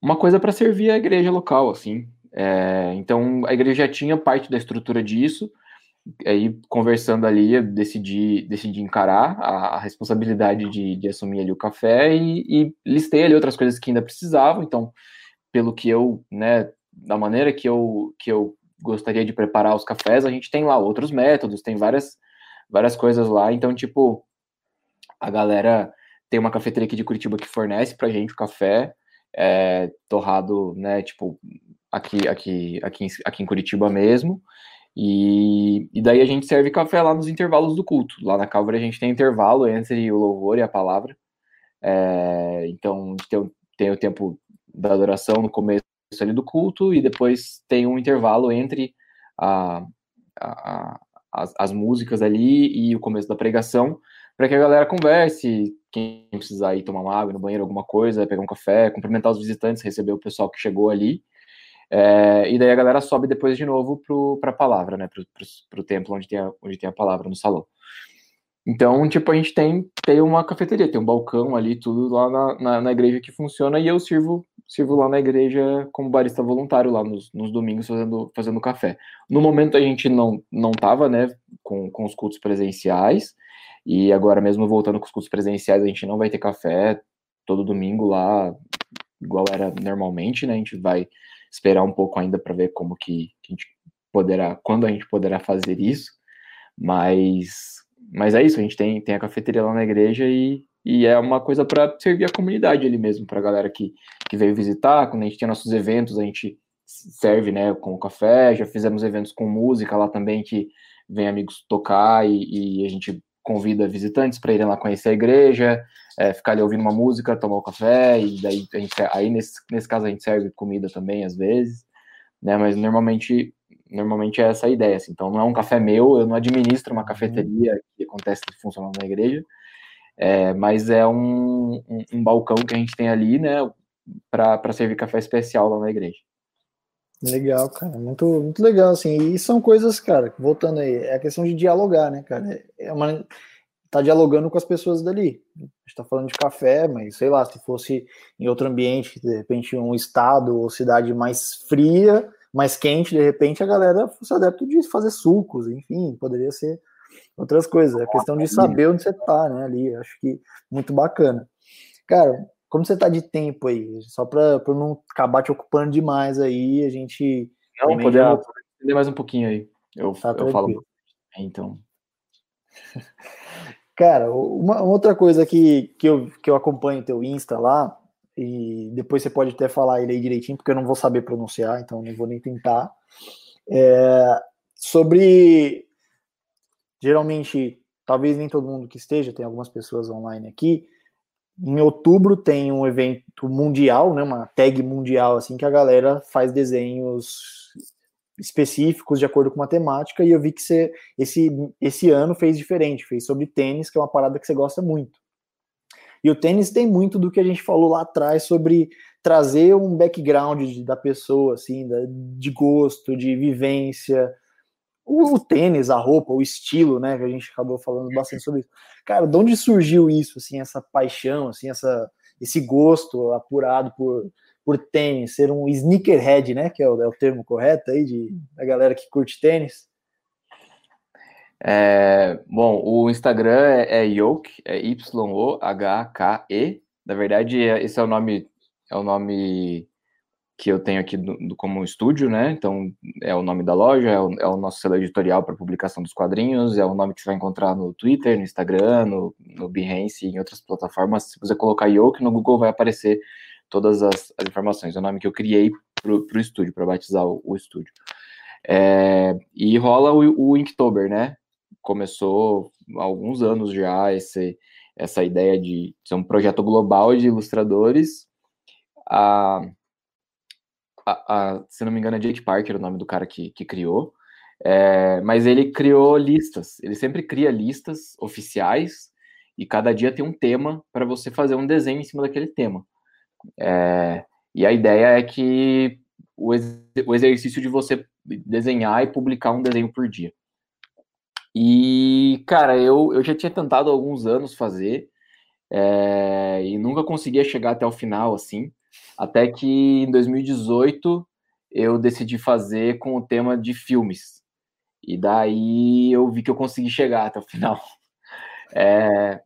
uma coisa para servir a igreja local, assim. É, então a igreja já tinha parte da estrutura disso. Aí conversando ali, eu decidi, decidi encarar a, a responsabilidade de, de, assumir ali o café e, e listei ali outras coisas que ainda precisavam. Então, pelo que eu, né, da maneira que eu, que eu gostaria de preparar os cafés, a gente tem lá outros métodos, tem várias várias coisas lá. Então, tipo, a galera tem uma cafeteria aqui de Curitiba que fornece pra gente o café é, torrado, né, tipo, aqui, aqui, aqui, aqui em Curitiba mesmo. E, e daí a gente serve café lá nos intervalos do culto. Lá na Calvary a gente tem intervalo entre o louvor e a palavra. É, então, a tem, tem o tempo da adoração no começo ali do culto e depois tem um intervalo entre a, a, as, as músicas ali e o começo da pregação, para que a galera converse, quem precisar ir tomar uma água no banheiro, alguma coisa, pegar um café, cumprimentar os visitantes, receber o pessoal que chegou ali. É, e daí a galera sobe depois de novo para a palavra, né? Para o templo onde tem, a, onde tem a palavra, no salão. Então, tipo, a gente tem, tem uma cafeteria, tem um balcão ali, tudo lá na, na, na, igreja que funciona, e eu sirvo, sirvo lá na igreja como barista voluntário, lá nos, nos domingos fazendo, fazendo café. No momento a gente não, não tava, né, com, com os cultos presenciais, e agora mesmo voltando com os cultos presenciais, a gente não vai ter café todo domingo lá, igual era normalmente, né, a gente vai esperar um pouco ainda para ver como que, que a gente poderá, quando a gente poderá fazer isso, mas mas é isso, a gente tem, tem a cafeteria lá na igreja e, e é uma coisa para servir a comunidade ali mesmo, para a galera que, que veio visitar. Quando a gente tem nossos eventos, a gente serve né, com café. Já fizemos eventos com música lá também, que vem amigos tocar e, e a gente convida visitantes para irem lá conhecer a igreja, é, ficar ali ouvindo uma música, tomar um café, e daí a gente, aí nesse, nesse caso a gente serve comida também às vezes, né? Mas normalmente normalmente é essa a ideia. Assim. Então, não é um café meu, eu não administro uma cafeteria que acontece funcionando na igreja, é, mas é um, um, um, balcão que a gente tem ali, né, para servir café especial lá na igreja. Legal, cara, muito, muito legal, assim, e são coisas, cara, voltando aí, é a questão de dialogar, né, cara, é uma, tá dialogando com as pessoas dali, a gente tá falando de café, mas sei lá, se fosse em outro ambiente, de repente um estado ou cidade mais fria, mais quente, de repente a galera fosse adepto de fazer sucos, enfim, poderia ser outras coisas. É questão de saber onde você tá, né, ali, acho que muito bacana. Cara, como você tá de tempo aí? Só para não acabar te ocupando demais aí, a gente... Não, podemos já... mais um pouquinho aí. Eu, tá eu falo. Então... Cara, uma, outra coisa que, que, eu, que eu acompanho teu Insta lá, e depois você pode até falar ele aí direitinho, porque eu não vou saber pronunciar, então não vou nem tentar. É, sobre geralmente, talvez nem todo mundo que esteja, tem algumas pessoas online aqui. Em outubro tem um evento mundial, né, uma tag mundial assim que a galera faz desenhos específicos de acordo com matemática e eu vi que você esse esse ano fez diferente, fez sobre tênis, que é uma parada que você gosta muito. E o tênis tem muito do que a gente falou lá atrás sobre trazer um background da pessoa, assim, de gosto, de vivência. O, o, tênis, a roupa, o estilo, né? Que a gente acabou falando bastante sobre isso. Cara, de onde surgiu isso, assim, essa paixão, assim, essa, esse gosto apurado por, por tênis, ser um sneakerhead, né? Que é o, é o termo correto aí de, da galera que curte tênis. É, bom, o Instagram é, é Yoke, é Y-O-H-K-E. Na verdade, é, esse é o nome, é o nome que eu tenho aqui do, do, como estúdio, né? Então, é o nome da loja, é o, é o nosso selo editorial para publicação dos quadrinhos, é o nome que você vai encontrar no Twitter, no Instagram, no, no Behance e em outras plataformas. Se você colocar Yoke no Google, vai aparecer todas as, as informações. É o nome que eu criei para o estúdio, para batizar o, o estúdio. É, e rola o, o Inktober, né? começou há alguns anos já esse, essa ideia de ser um projeto global de ilustradores. A, a, a, se não me engano, é Jake Parker o nome do cara que, que criou. É, mas ele criou listas. Ele sempre cria listas oficiais e cada dia tem um tema para você fazer um desenho em cima daquele tema. É, e a ideia é que o, ex, o exercício de você desenhar e publicar um desenho por dia. E, cara, eu, eu já tinha tentado há alguns anos fazer é, e nunca conseguia chegar até o final, assim. Até que em 2018 eu decidi fazer com o tema de filmes. E daí eu vi que eu consegui chegar até o final. É,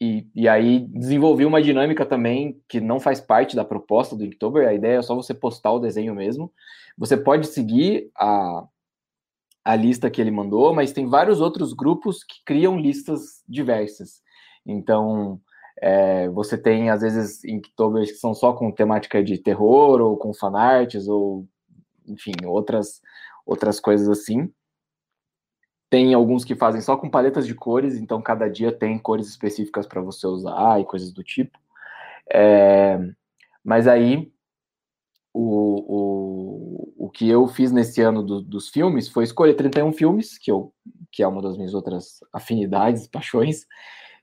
e, e aí desenvolvi uma dinâmica também que não faz parte da proposta do Inktober. A ideia é só você postar o desenho mesmo. Você pode seguir a, a lista que ele mandou, mas tem vários outros grupos que criam listas diversas. Então, é, você tem, às vezes, Inktober's que são só com temática de terror, ou com fanarts, ou, enfim, outras, outras coisas assim. Tem alguns que fazem só com paletas de cores, então cada dia tem cores específicas para você usar e coisas do tipo. É, mas aí, o, o, o que eu fiz nesse ano do, dos filmes foi escolher 31 filmes, que, eu, que é uma das minhas outras afinidades, paixões,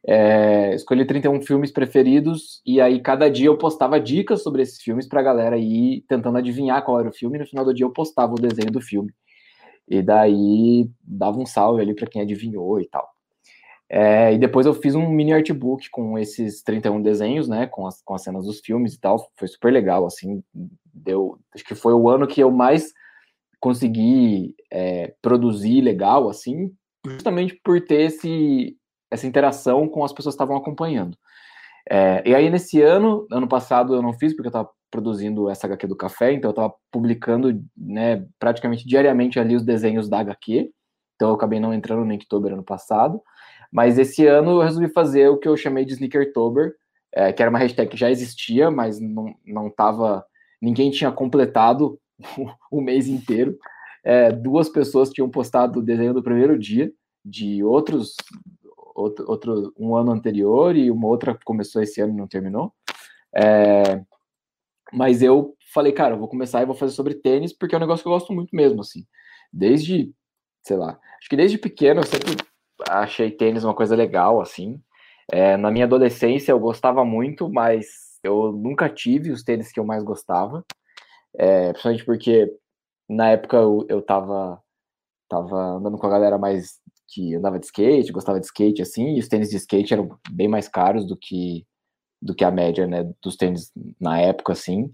É, escolhi 31 filmes preferidos e aí cada dia eu postava dicas sobre esses filmes pra galera ir tentando adivinhar qual era o filme e no final do dia eu postava o desenho do filme. E daí dava um salve ali para quem adivinhou e tal. É, e depois eu fiz um mini artbook com esses 31 desenhos, né, com as, com as cenas dos filmes e tal, foi super legal, assim, deu, acho que foi o ano que eu mais consegui é, produzir legal, assim, justamente por ter esse, essa interação com as pessoas que estavam acompanhando. É, e aí, nesse ano, ano passado eu não fiz, porque eu estava produzindo essa HQ do café, então eu estava publicando né, praticamente diariamente ali os desenhos da HQ, então eu acabei não entrando no Inktober ano passado, mas esse ano eu resolvi fazer o que eu chamei de Sneakertober, é, que era uma hashtag que já existia, mas não, não tava, ninguém tinha completado o, mês inteiro, é, duas pessoas tinham postado o desenho do primeiro dia, de outros outro, outro, um ano anterior e uma outra começou esse ano e não terminou. É, mas eu falei, cara, eu vou começar e vou fazer sobre tênis, porque é um negócio que eu gosto muito mesmo, assim. Desde, sei lá, acho que desde pequeno eu sempre achei tênis uma coisa legal, assim. É, na minha adolescência eu gostava muito, mas eu nunca tive os tênis que eu mais gostava. É, principalmente porque na época eu, eu tava, tava andando com a galera mais que andava de skate, gostava de skate assim, e os tênis de skate eram bem mais caros do que do que a média, né, dos tênis na época assim.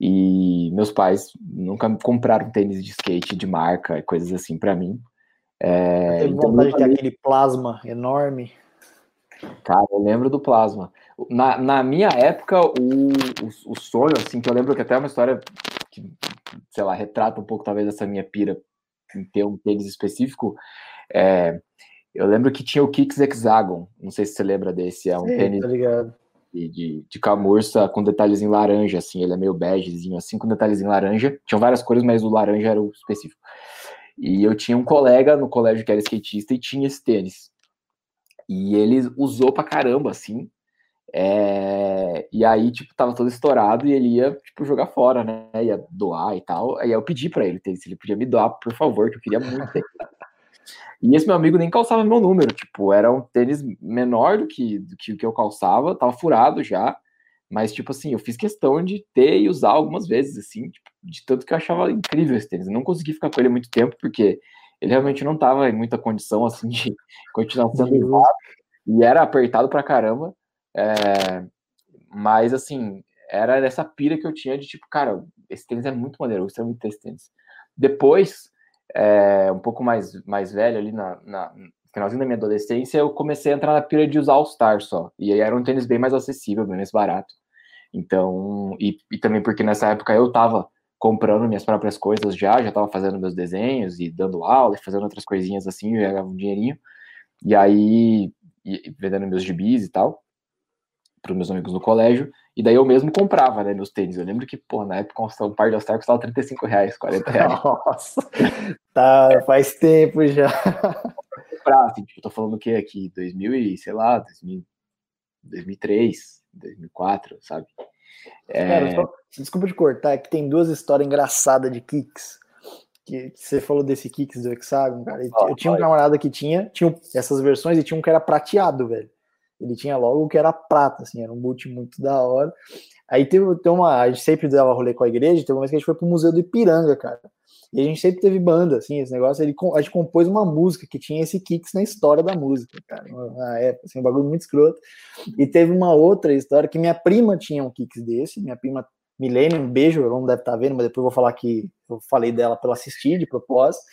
E meus pais nunca compraram tênis de skate de marca, coisas assim para mim. É, Teve então, vontade de ter aquele plasma enorme. Cara, eu lembro do plasma. Na, na minha época, o, o, o, sonho, assim, que eu lembro que até é uma história que, sei lá, retrata um pouco talvez essa minha pira em ter um tênis específico, é, eu lembro que tinha o Kicks Hexagon, não sei se você lembra desse, é um Sim, tênis de, de, de, camurça com detalhes em laranja, assim, ele é meio begezinho, assim, com detalhes em laranja. Tinham várias cores, mas o laranja era o específico. E eu tinha um colega no colégio que era skatista e tinha esse tênis. E ele usou pra caramba, assim. É... E aí, tipo, tava todo estourado e ele ia, tipo, jogar fora, né? Ia doar e tal. Aí eu pedi pra ele, se ele podia me doar, por favor, que eu queria muito. E esse meu amigo nem calçava meu número, tipo, era um tênis menor do que, do que o que eu calçava, tava furado já, mas, tipo assim, eu fiz questão de ter e usar algumas vezes, assim, tipo, de tanto que eu achava incrível esse tênis. Eu não consegui ficar com ele muito tempo, porque ele realmente não tava em muita condição, assim, de continuar sendo usado, e era apertado pra caramba, é... mas, assim, era essa pira que eu tinha de, tipo, cara, esse tênis é muito maneiro, eu gostaria muito desse tênis. Depois, é, um pouco mais, mais velho, ali na, na finalzinho da minha adolescência, eu comecei a entrar na pira de usar All-Star só. E aí era um tênis bem mais acessível, bem mais barato. Então, e, e também porque nessa época eu tava comprando minhas próprias coisas já, já tava fazendo meus desenhos e dando aula e fazendo outras coisinhas assim, eu ganhava um dinheirinho. E aí, e, vendendo meus gibis e tal, para os meus amigos no colégio. E daí eu mesmo comprava, né, meus tênis. Eu lembro que, pô, na época um par de All-Star custava 35 reais, 40 reais. Nossa, tá, faz tempo já. Pra, assim, tipo, tô falando o que aqui? 2000 e, sei lá, 2000, 2003, 2004, sabe? É... Cara, só, desculpa de cortar, é que tem duas histórias engraçadas de kicks. Que, que, você falou desse kicks do Hexagon, cara. Oh, eu tinha um camarada que tinha, tinha essas versões e tinha um que era prateado, velho. Ele tinha logo que era prata, assim, era um boot muito da hora. Aí teve, teve uma. A gente sempre dava rolê com a igreja, teve uma vez que a gente foi pro Museu do Ipiranga, cara. E a gente sempre teve banda, assim, esse negócio. Ele, a gente compôs uma música que tinha esse kicks na história da música, cara. Na época, assim, um bagulho muito escroto. E teve uma outra história que minha prima tinha um kicks desse, minha prima Milene, um beijo, ela não deve estar tá vendo, mas depois eu vou falar que eu falei dela para ela assistir de propósito.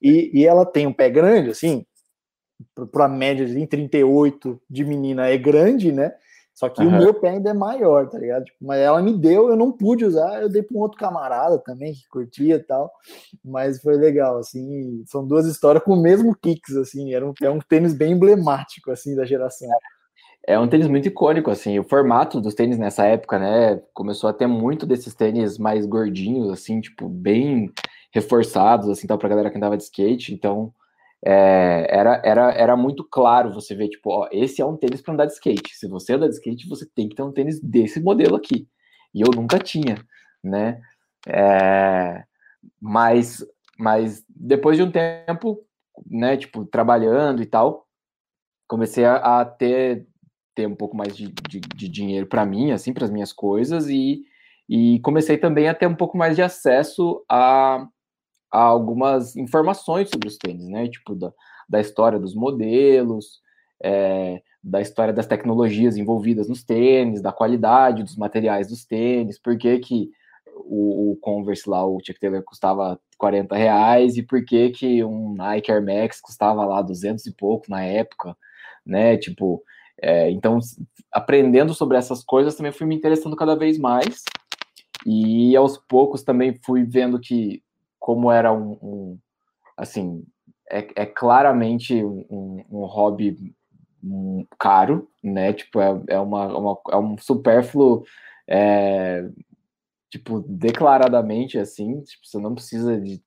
E, e ela tem um pé grande, assim, para a média de 38 de menina é grande, né? Só que uhum. o meu pé ainda é maior, tá ligado? Tipo, mas ela me deu, eu não pude usar, eu dei para um outro camarada também que curtia e tal. Mas foi legal, assim. São duas histórias com o mesmo kicks, assim. Era um, é um tênis bem emblemático, assim, da geração. É um tênis muito icônico, assim. O formato dos tênis nessa época, né? Começou a ter muito desses tênis mais gordinhos, assim, tipo, bem reforçados, assim, tal, pra galera que andava de skate. Então, é, era, era, era muito claro você ver, tipo, ó, esse é um tênis para andar de skate. Se você anda de skate, você tem que ter um tênis desse modelo aqui. E eu nunca tinha, né? É, mas, mas depois de um tempo, né, tipo, trabalhando e tal, comecei a, a ter, ter um pouco mais de, de, de dinheiro para mim, assim, para as minhas coisas, e, e comecei também a ter um pouco mais de acesso a algumas informações sobre os tênis, né? Tipo, da, da história dos modelos, é, da história das tecnologias envolvidas nos tênis, da qualidade dos materiais dos tênis, por que, que o, o Converse lá, o Chuck Taylor, custava 40 reais e por que, que um Nike Air Max custava lá 200 e pouco na época, né? Tipo, é, então, aprendendo sobre essas coisas, também fui me interessando cada vez mais e aos poucos também fui vendo que, como era um, um assim, é, é claramente um, um hobby caro, né? Tipo, é, é, uma, uma, é um supérfluo, é, tipo, declaradamente assim. Tipo, você não precisa de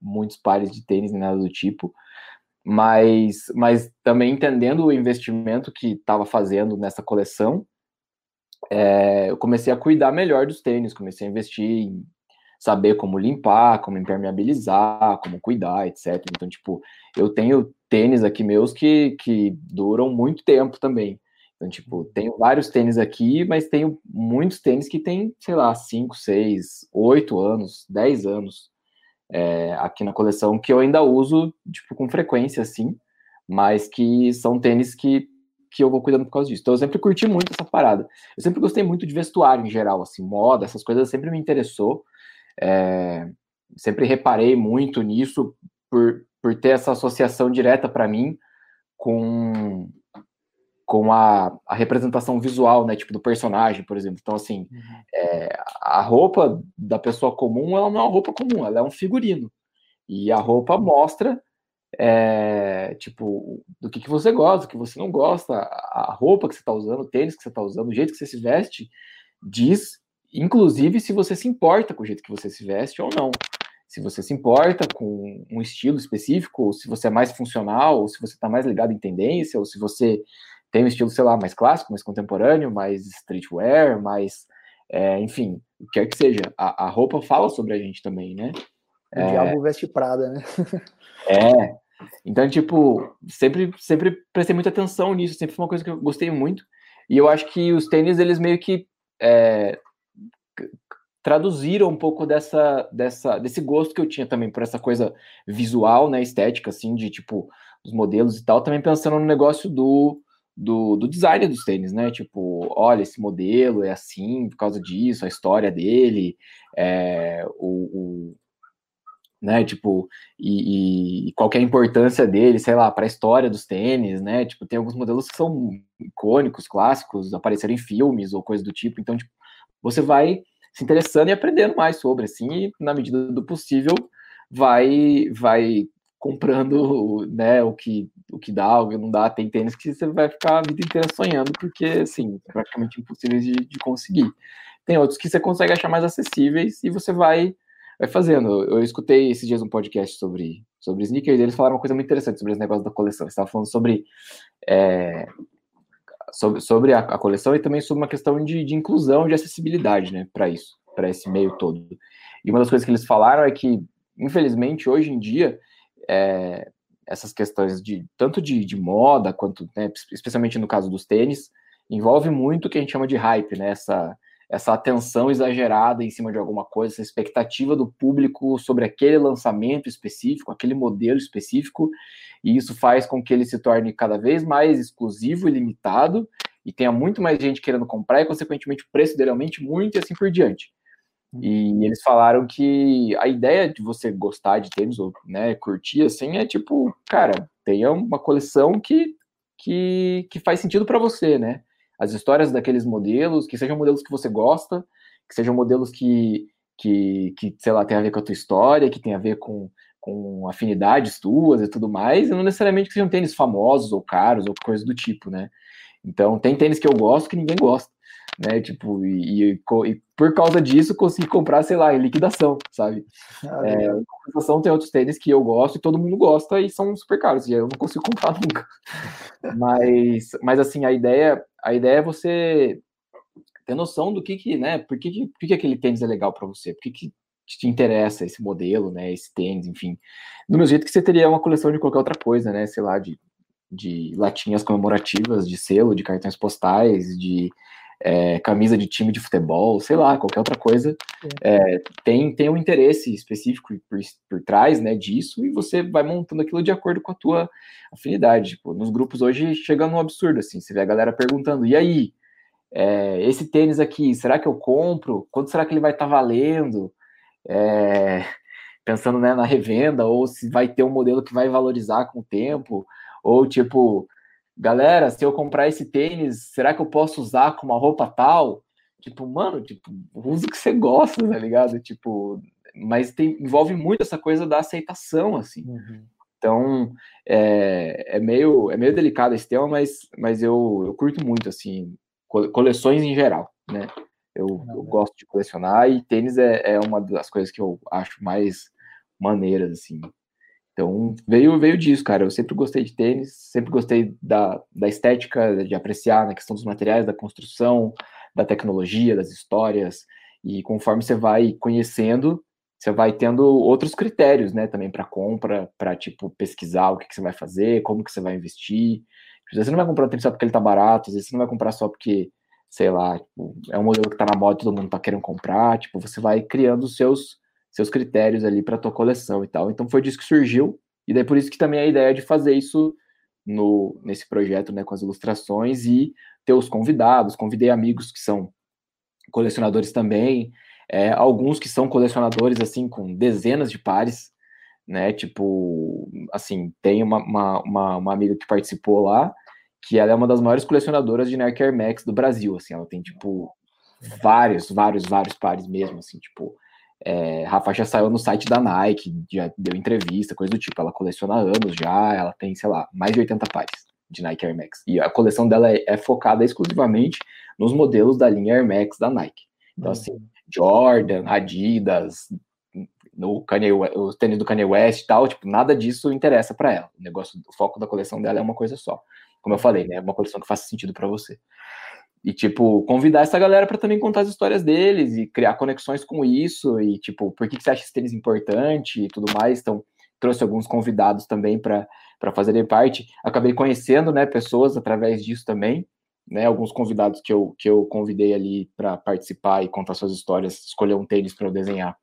muitos pares de tênis nem nada do tipo. Mas, mas também entendendo o investimento que estava fazendo nessa coleção, é, eu comecei a cuidar melhor dos tênis, comecei a investir em saber como limpar, como impermeabilizar, como cuidar, etc. Então, tipo, eu tenho tênis aqui meus que, que duram muito tempo também. Então, tipo, tenho vários tênis aqui, mas tenho muitos tênis que tem, sei lá, 5, 6, 8 anos, 10 anos é, aqui na coleção, que eu ainda uso, tipo, com frequência, assim, mas que são tênis que, que eu vou cuidando por causa disso. Então, eu sempre curti muito essa parada. Eu sempre gostei muito de vestuário em geral, assim, moda, essas coisas sempre me interessou. É, sempre reparei muito nisso por, por ter essa associação direta para mim com com a, a, representação visual, né, tipo do personagem, por exemplo. Então, assim, uhum. é, a roupa da pessoa comum, ela não é uma roupa comum, ela é um figurino. E a roupa mostra, é, tipo, do que, que você gosta, do que você não gosta, a roupa que você está usando, o tênis que você está usando, o jeito que você se veste, diz inclusive se você se importa com o jeito que você se veste ou não. Se você se importa com um estilo específico, ou se você é mais funcional, ou se você está mais ligado em tendência, ou se você tem um estilo, sei lá, mais clássico, mais contemporâneo, mais streetwear, mais. É, enfim, o que quer que seja. A, a, roupa fala sobre a gente também, né? O é, diabo veste Prada, né? é. Então, tipo, sempre, sempre prestei muita atenção nisso, sempre foi uma coisa que eu gostei muito. E eu acho que os tênis, eles meio que é, traduziram um pouco dessa, dessa, desse gosto que eu tinha também por essa coisa visual, né, estética, assim, de tipo, os modelos e tal, também pensando no negócio do, do, do design dos tênis, né, tipo, olha, esse modelo é assim por causa disso, a história dele, é, o, o né, tipo, e, e, qual é a importância dele, sei lá, para a história dos tênis, né, tipo, tem alguns modelos que são icônicos, clássicos, apareceram em filmes ou coisa do tipo, então, tipo, você vai se interessando e aprendendo mais sobre, assim, e na medida do possível vai vai comprando, né, o que o que dá, o que não dá, tem tênis que você vai ficar a vida inteira sonhando, porque, assim, é praticamente impossível de, de conseguir. Tem outros que você consegue achar mais acessíveis e você vai vai fazendo. Eu escutei esses dias um podcast sobre, sobre sneakers e eles falaram uma coisa muito interessante sobre esse negócio da coleção. Eles estavam falando sobre é, sobre, sobre a, a, coleção e também sobre uma questão de, de inclusão, de acessibilidade, né, para isso, para esse meio todo. E uma das coisas que eles falaram é que, infelizmente, hoje em dia, é, essas questões de tanto de, de moda quanto, né, especialmente no caso dos tênis, envolve muito o que a gente chama de hype, né, essa, essa atenção exagerada em cima de alguma coisa, essa expectativa do público sobre aquele lançamento específico, aquele modelo específico, e isso faz com que ele se torne cada vez mais exclusivo e limitado, e tenha muito mais gente querendo comprar, e consequentemente o preço dele aumente muito e assim por diante. E eles falaram que a ideia de você gostar de tênis, ou né, curtir assim, é tipo, cara, tenha uma coleção que, que, que faz sentido para você, né? as histórias daqueles modelos, que sejam modelos que você gosta, que sejam modelos que, que, que sei lá, tem a ver com a tua história, que tem a ver com, com afinidades tuas e tudo mais, e não necessariamente que sejam tênis famosos ou caros ou coisa do tipo, né? Então, tem tênis que eu gosto que ninguém gosta, né? Tipo, e, e, e por causa disso consegui comprar, sei lá, em liquidação, sabe? Ah, é, em compensação, tem outros tênis que eu gosto e todo mundo gosta e são super caros, e eu não consigo comprar nunca. mas, mas assim, a ideia, a ideia é você ter noção do que que, né, por que, que, por que aquele tênis é legal para você, por que, que te interessa esse modelo, né, esse tênis, enfim. Do mesmo jeito que você teria uma coleção de qualquer outra coisa, né, sei lá, de de latinhas comemorativas, de selo, de cartões postais, de é, camisa de time de futebol, sei lá, qualquer outra coisa, é, tem, tem um interesse específico por, por trás né, disso e você vai montando aquilo de acordo com a tua afinidade. Tipo, nos grupos hoje chega num absurdo, assim, você vê a galera perguntando, e aí, é, esse tênis aqui, será que eu compro? Quanto será que ele vai estar tá valendo? É, pensando né, na revenda, ou se vai ter um modelo que vai valorizar com o tempo, ou tipo, galera, se eu comprar esse tênis, será que eu posso usar com uma roupa tal? Tipo, mano, tipo, usa o que você gosta, tá ligado? Tipo, mas tem, envolve muito essa coisa da aceitação, assim. Uhum. Então, é, é, meio, é meio delicado esse tema, mas, mas eu, eu curto muito, assim, coleções em geral, né? Eu, eu gosto de colecionar e tênis é, é uma das coisas que eu acho mais maneiras, assim. Então, veio, veio disso, cara. Eu sempre gostei de tênis, sempre gostei da, da estética, de apreciar na questão dos materiais, da construção, da tecnologia, das histórias. E conforme você vai conhecendo, você vai tendo outros critérios, né, também para compra, para tipo pesquisar o que, que, você vai fazer, como que você vai investir. Tipo, você não vai comprar um tênis só porque ele tá barato, às vezes você não vai comprar só porque, sei lá, tipo, é um modelo que tá na moda todo mundo tá querendo comprar. Tipo, você vai criando os seus seus critérios ali para tua coleção e tal. Então foi disso que surgiu, e daí por isso que também a ideia de fazer isso no, nesse projeto, né, com as ilustrações e ter os convidados, convidei amigos que são colecionadores também, é, alguns que são colecionadores, assim, com dezenas de pares, né, tipo, assim, tem uma, uma, uma, uma amiga que participou lá, que ela é uma das maiores colecionadoras de Nike Air Max do Brasil, assim, ela tem, tipo, vários, vários, vários pares mesmo, assim, tipo, é, Rafa já saiu no site da Nike, já deu entrevista, coisa do tipo. Ela coleciona anos já, ela tem, sei lá, mais de 80 pares de Nike Air Max. E a coleção dela é, é focada exclusivamente nos modelos da linha Air Max da Nike. Então, assim, uhum. Jordan, Adidas, no Kanye, os tênis do Kanye West e tal, tipo, nada disso interessa para ela. O negócio, o foco da coleção dela é uma coisa só. Como eu falei, né? É uma coleção que faça sentido para você. E, tipo, convidar essa galera para também contar as histórias deles e criar conexões com isso. E, tipo, por que, que você acha esse tênis importante e tudo mais. Então, trouxe alguns convidados também para fazerem parte. Acabei conhecendo, né, pessoas através disso também. Né, alguns convidados que eu, que eu convidei ali para participar e contar suas histórias, escolher um tênis para eu desenhar.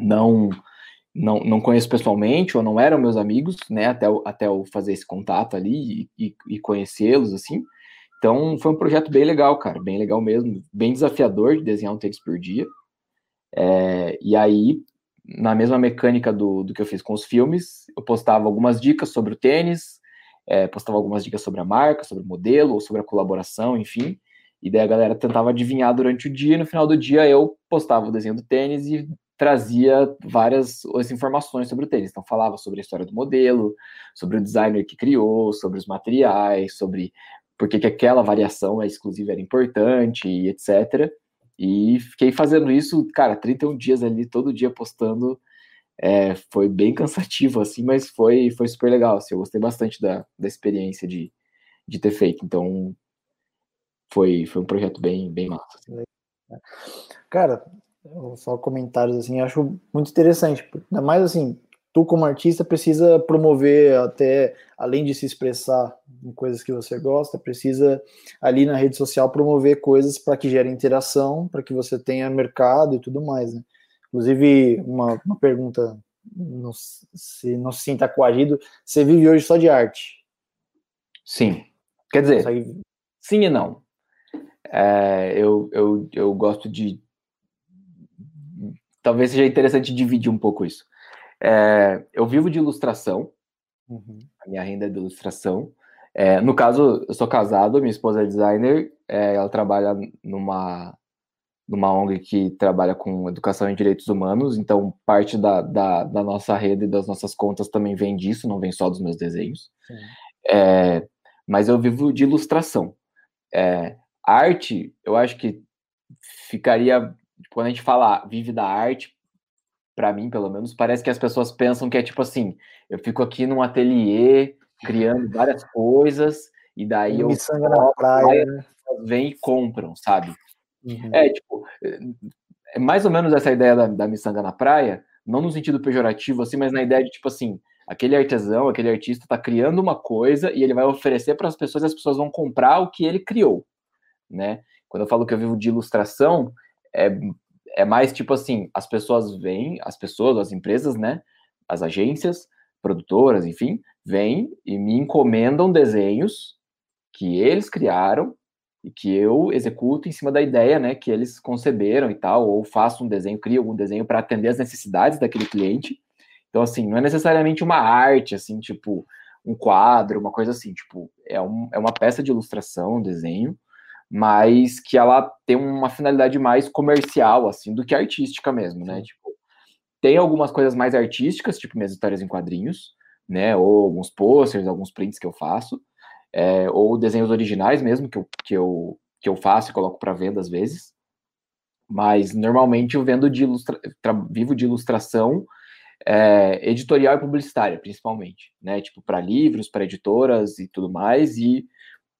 Não, não, não conheço pessoalmente ou não eram meus amigos, né, até, até eu fazer esse contato ali e, e, e conhecê-los, assim. Então foi um projeto bem legal, cara, bem legal mesmo, bem desafiador de desenhar um tênis por dia. É, e aí, na mesma mecânica do, do que eu fiz com os filmes, eu postava algumas dicas sobre o tênis, é, postava algumas dicas sobre a marca, sobre o modelo, ou sobre a colaboração, enfim. E daí a galera tentava adivinhar durante o dia, e no final do dia eu postava o desenho do tênis e trazia várias informações sobre o tênis. Então falava sobre a história do modelo, sobre o designer que criou, sobre os materiais, sobre porque que aquela variação é exclusiva era importante e etc. E fiquei fazendo isso, cara, 31 dias ali, todo dia postando. É, foi bem cansativo, assim, mas foi, foi super legal. Assim, eu gostei bastante da, da experiência de, de ter feito. Então, foi, foi um projeto bem, bem massa. Assim. Cara, só comentários assim, acho muito interessante. Ainda mais assim, tu como artista precisa promover até além de se expressar em coisas que você gosta, precisa ali na rede social promover coisas para que gere interação, para que você tenha mercado e tudo mais, né? Inclusive uma, uma pergunta, não, se não se sinta coagido, você vive hoje só de arte? Sim, quer dizer, Consegue... sim e não. É, eu, eu, eu gosto de talvez seja interessante dividir um pouco isso. É, eu vivo de ilustração, uhum. a minha renda é de ilustração. É, no caso, eu sou casado, minha esposa é designer, é, ela trabalha numa, numa ONG que trabalha com educação em direitos humanos, então parte da, da, da nossa rede e das nossas contas também vem disso, não vem só dos meus desenhos. É, mas eu vivo de ilustração. É, arte, eu acho que ficaria, quando a gente fala vive da arte, para mim, pelo menos, parece que as pessoas pensam que é tipo assim, eu fico aqui num ateliê criando várias coisas e daí eu na praia, né? vem e compram, sabe? Uhum. É tipo, é mais ou menos essa ideia da, da miçanga na praia, não no sentido pejorativo assim, mas na ideia de tipo assim, aquele artesão, aquele artista está criando uma coisa e ele vai oferecer para as pessoas e as pessoas vão comprar o que ele criou, né? Quando eu falo que eu vivo de ilustração, é, é mais tipo assim, as pessoas vêm, as pessoas, as empresas, né? As agências, produtoras, enfim, vêm e me encomendam desenhos que eles criaram e que eu executo em cima da ideia, né, que eles conceberam e tal, ou faço um desenho, crio algum desenho para atender as necessidades daquele cliente. Então, assim, não é necessariamente uma arte, assim, tipo, um quadro, uma coisa assim, tipo, é, um, é uma peça de ilustração, um desenho, mas que ela tem uma finalidade mais comercial, assim, do que artística mesmo, né? Tipo, tem algumas coisas mais artísticas, tipo minhas histórias em quadrinhos, né? Ou alguns posters, alguns prints que eu faço, é, ou desenhos originais mesmo, que eu, que eu, que eu faço e coloco para venda às vezes. Mas normalmente eu vendo de ilustra... vivo de ilustração é, editorial e publicitária, principalmente, né? Tipo, para livros, para editoras e tudo mais, e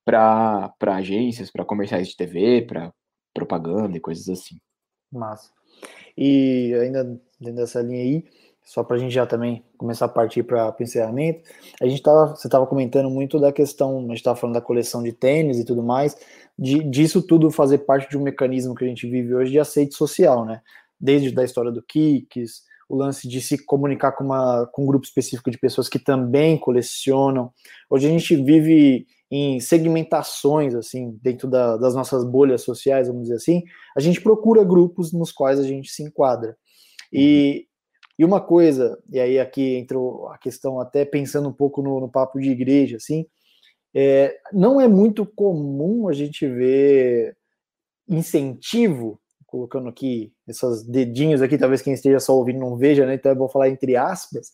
para agências, para comerciais de TV, para propaganda e coisas assim. Massa. E ainda dentro dessa linha aí, só para a gente já também começar a partir para encerramento, a gente tava, você estava comentando muito da questão, a gente estava falando da coleção de tênis e tudo mais, de, disso tudo fazer parte de um mecanismo que a gente vive hoje de aceite social, né? Desde da história do Kicks, o lance de se comunicar com, uma, com um grupo específico de pessoas que também colecionam. Hoje a gente vive em segmentações, assim, dentro da, das nossas bolhas sociais, vamos dizer assim, a gente procura grupos nos quais a gente se enquadra. E e uma coisa, e aí aqui entrou a questão, até pensando um pouco no, no papo de igreja, assim, é, não é muito comum a gente ver incentivo, colocando aqui esses dedinhos aqui, talvez quem esteja só ouvindo não veja, né? Então eu vou falar entre aspas,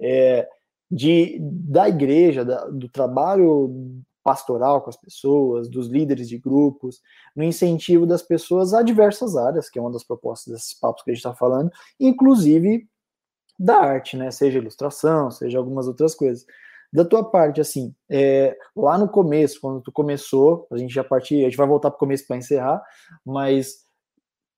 é, de, da igreja, da, do trabalho pastoral com as pessoas, dos líderes de grupos, no incentivo das pessoas a diversas áreas, que é uma das propostas desses papos que a gente está falando, inclusive da arte, né? Seja ilustração, seja algumas outras coisas. Da tua parte, assim, é, lá no começo, quando tu começou, a gente já partiu, a gente vai voltar para o começo para encerrar, mas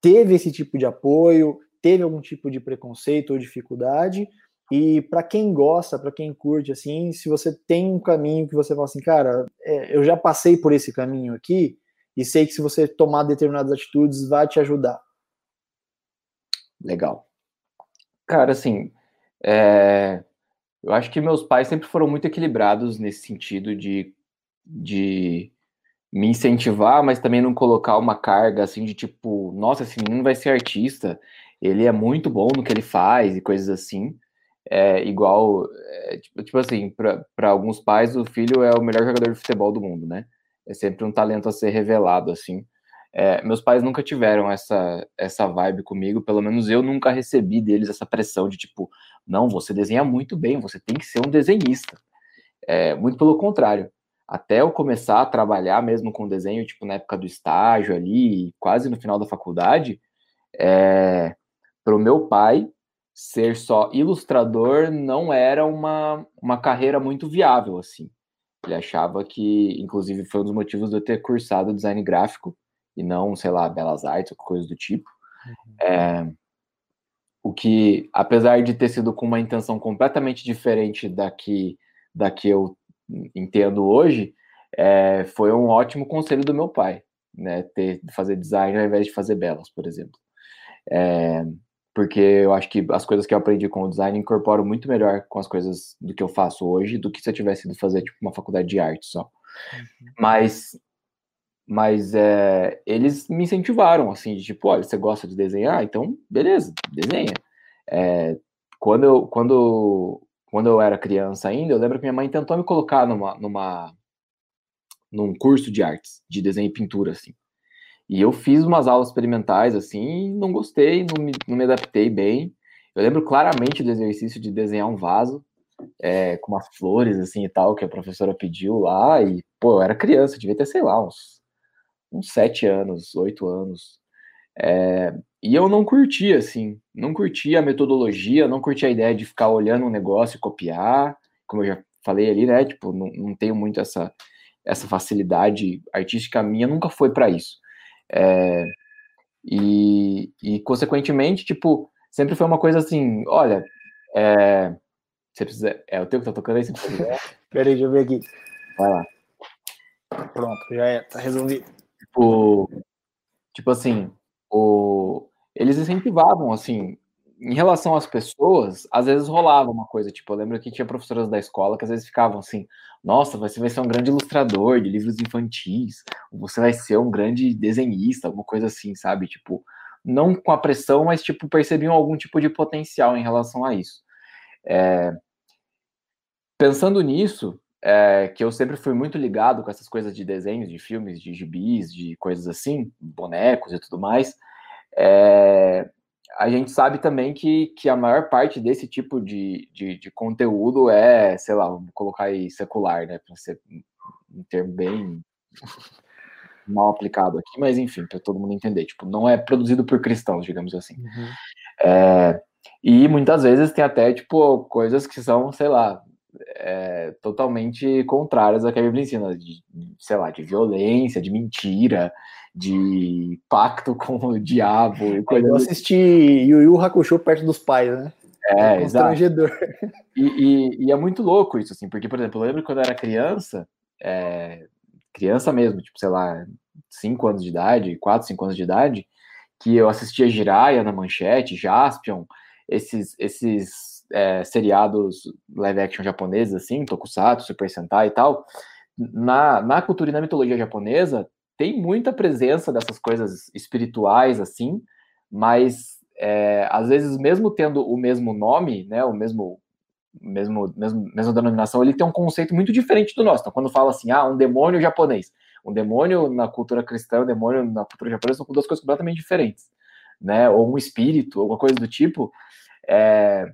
teve esse tipo de apoio, teve algum tipo de preconceito ou dificuldade, e para quem gosta, para quem curte, assim, se você tem um caminho que você fala assim, cara, é, eu já passei por esse caminho aqui, e sei que se você tomar determinadas atitudes, vai te ajudar. Legal. Cara, assim, é, eu acho que meus pais sempre foram muito equilibrados nesse sentido de, de me incentivar, mas também não colocar uma carga assim de tipo, nossa, esse menino vai ser artista, ele é muito bom no que ele faz e coisas assim. É igual, é, tipo, tipo assim, para alguns pais, o filho é o melhor jogador de futebol do mundo, né? É sempre um talento a ser revelado, assim. É, meus pais nunca tiveram essa, essa vibe comigo, pelo menos eu nunca recebi deles essa pressão de tipo, não, você desenha muito bem, você tem que ser um desenhista. É, muito pelo contrário. Até eu começar a trabalhar mesmo com desenho, tipo na época do estágio ali, quase no final da faculdade, é, para o meu pai, ser só ilustrador não era uma, uma carreira muito viável, assim. Ele achava que, inclusive, foi um dos motivos de eu ter cursado design gráfico, e não, sei lá, belas artes ou coisa do tipo. Uhum. É, o que, apesar de ter sido com uma intenção completamente diferente da que, da que eu entendo hoje, é, foi um ótimo conselho do meu pai, né? Ter, fazer design ao invés de fazer belas, por exemplo. É, porque eu acho que as coisas que eu aprendi com o design incorporam muito melhor com as coisas do que eu faço hoje do que se eu tivesse ido fazer tipo uma faculdade de arte só. Uhum. Mas mas é, eles me incentivaram, assim, de tipo, olha, você gosta de desenhar? Então, beleza, desenha. É, quando, eu, quando, quando eu era criança ainda, eu lembro que minha mãe tentou me colocar numa, numa, num curso de artes, de desenho e pintura, assim. E eu fiz umas aulas experimentais, assim, não gostei, não me, não me adaptei bem. Eu lembro claramente do exercício de desenhar um vaso, é, com umas flores, assim, e tal, que a professora pediu lá, e, pô, eu era criança, devia ter, sei lá, uns uns sete anos, oito anos. É, e eu não curtia, assim, não curtia a metodologia, não curtia a ideia de ficar olhando um negócio e copiar, como eu já falei ali, né? Tipo, não, não tenho muito essa, essa facilidade artística minha, nunca foi para isso. É, e, e, consequentemente, tipo, sempre foi uma coisa assim: olha, é, Você precisa. É o teu que tá tocando aí? Peraí, deixa eu ver aqui. Vai lá. Pronto, já é, tá resolvido. Tipo, tipo assim, o, eles incentivavam, assim, em relação às pessoas, às vezes rolava uma coisa, tipo, eu lembro que tinha professoras da escola que às vezes ficavam assim, nossa, você vai ser um grande ilustrador de livros infantis, você vai ser um grande desenhista, alguma coisa assim, sabe? Tipo, não com a pressão, mas, tipo, percebiam algum tipo de potencial em relação a isso. É, pensando nisso, é, que eu sempre fui muito ligado com essas coisas de desenhos, de filmes, de gibis, de coisas assim, bonecos e tudo mais, é, a gente sabe também que, que a maior parte desse tipo de, de, de conteúdo é, sei lá, vamos colocar aí secular, né, para ser um termo bem mal aplicado aqui, mas enfim, para todo mundo entender, tipo, não é produzido por cristãos, digamos assim. Uhum. É, e muitas vezes tem até, tipo, coisas que são, sei lá, é, totalmente contrárias ao que a Bíblia ensina, de, sei lá, de violência, de mentira, de pacto com o diabo. E coisa eu assisti Yu Yu Hakusho perto dos pais, né? É, é constrangedor. E, e, e, é muito louco isso, assim, porque, por exemplo, eu lembro quando eu era criança, é, criança mesmo, tipo, sei lá, 5 anos de idade, 4, 5 anos de idade, que eu assistia Jiraya na Manchete, Jaspion, esses, esses é, seriados live action japoneses, assim, Tokusatsu, Super Sentai e tal, na, na cultura e na mitologia japonesa, tem muita presença dessas coisas espirituais, assim, mas é, às vezes, mesmo tendo o mesmo nome, né, o mesmo, mesmo, mesmo, mesma denominação, ele tem um conceito muito diferente do nosso. Então, quando fala assim, ah, um demônio japonês, um demônio na cultura cristã, um demônio na cultura japonesa são duas coisas completamente diferentes, né, ou um espírito, alguma coisa do tipo, é,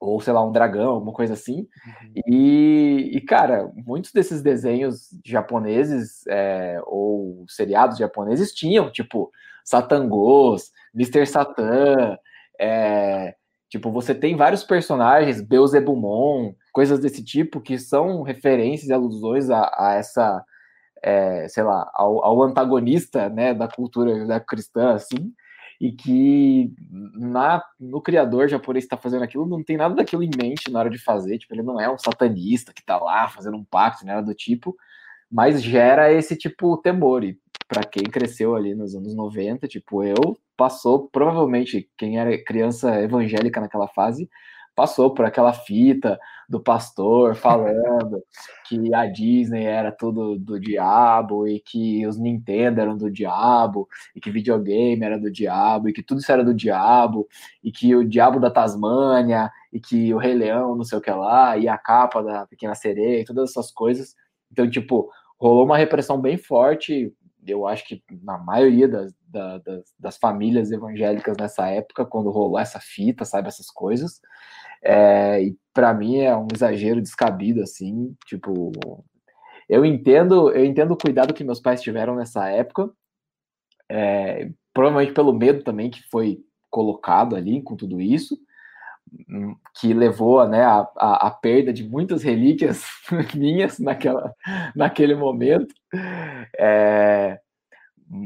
ou sei lá, um dragão, alguma coisa assim. Uhum. E, e, cara, muitos desses desenhos japoneses é, ou seriados japoneses tinham, tipo, Satangos, Mr. Satan, é, tipo, você tem vários personagens, Beelzebumon, coisas desse tipo, que são referências e alusões a, a essa, é, sei lá, ao, ao, antagonista, né, da cultura cristã, assim, e que na, no criador japonês está fazendo aquilo não tem nada daquilo em mente na hora de fazer, tipo, ele não é um satanista que está lá fazendo um pacto, nada do tipo, mas gera esse tipo temor, e para quem cresceu ali nos anos 90, tipo eu, passou, provavelmente, quem era criança evangélica naquela fase, passou por aquela fita do pastor falando que a Disney era tudo do diabo e que os Nintendo eram do diabo e que videogame era do diabo e que tudo isso era do diabo e que o diabo da Tasmânia e que o Rei Leão não sei o que lá e a capa da Pequena Sereia e todas essas coisas. Então, tipo, rolou uma repressão bem forte eu acho que na maioria das, das, das, famílias evangélicas nessa época, quando rolou essa fita, sabe, essas coisas. É, e para mim é um exagero descabido, assim, tipo, eu entendo, eu entendo o cuidado que meus pais tiveram nessa época, é, provavelmente pelo medo também que foi colocado ali com tudo isso, que levou né, a, a, a perda de muitas relíquias minhas naquela, naquele momento, é,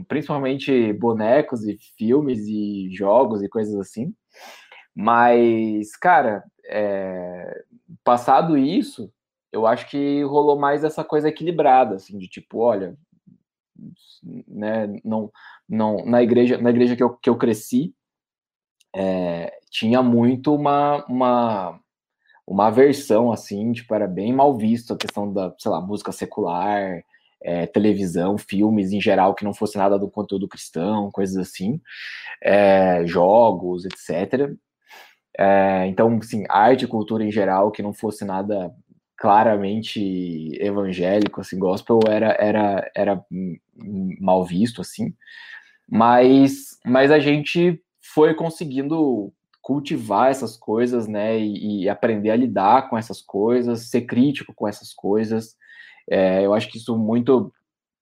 principalmente bonecos e filmes e jogos e coisas assim. Mas, cara, é, passado isso, eu acho que rolou mais essa coisa equilibrada, assim, de tipo, olha, né, não, não, na igreja, na igreja que eu, que eu cresci, é, tinha muito uma, uma, uma aversão, assim, tipo, era bem mal visto a questão da, sei lá, música secular, é, televisão, filmes em geral que não fosse nada do conteúdo cristão, coisas assim, é, jogos, etc. É, então, assim, arte e cultura em geral, que não fosse nada claramente evangélico, assim, gospel, era, era, era mal visto, assim. Mas, mas a gente foi conseguindo cultivar essas coisas, né, e, e aprender a lidar com essas coisas, ser crítico com essas coisas. É, eu acho que isso muito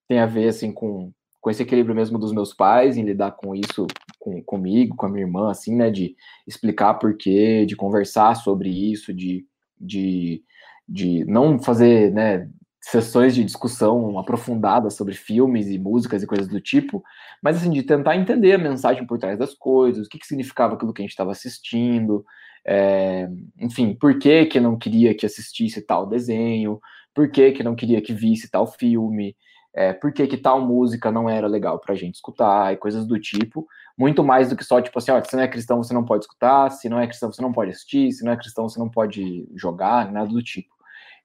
tem a ver, assim, com, com esse equilíbrio mesmo dos meus pais, em lidar com isso com, comigo, com a minha irmã, assim, né, de explicar porquê, de conversar sobre isso, de, de, de não fazer, né, sessões de discussão aprofundada sobre filmes e músicas e coisas do tipo, mas assim, de tentar entender a mensagem por trás das coisas, o que, que significava aquilo que a gente estava assistindo, é, enfim, por que, que não queria que assistisse tal desenho, por que, que não queria que visse tal filme, é, por que, que tal música não era legal pra gente escutar e coisas do tipo, muito mais do que só, tipo assim, ó, se não é cristão você não pode escutar, se não é cristão você não pode assistir, se não é cristão você não pode jogar, nada do tipo.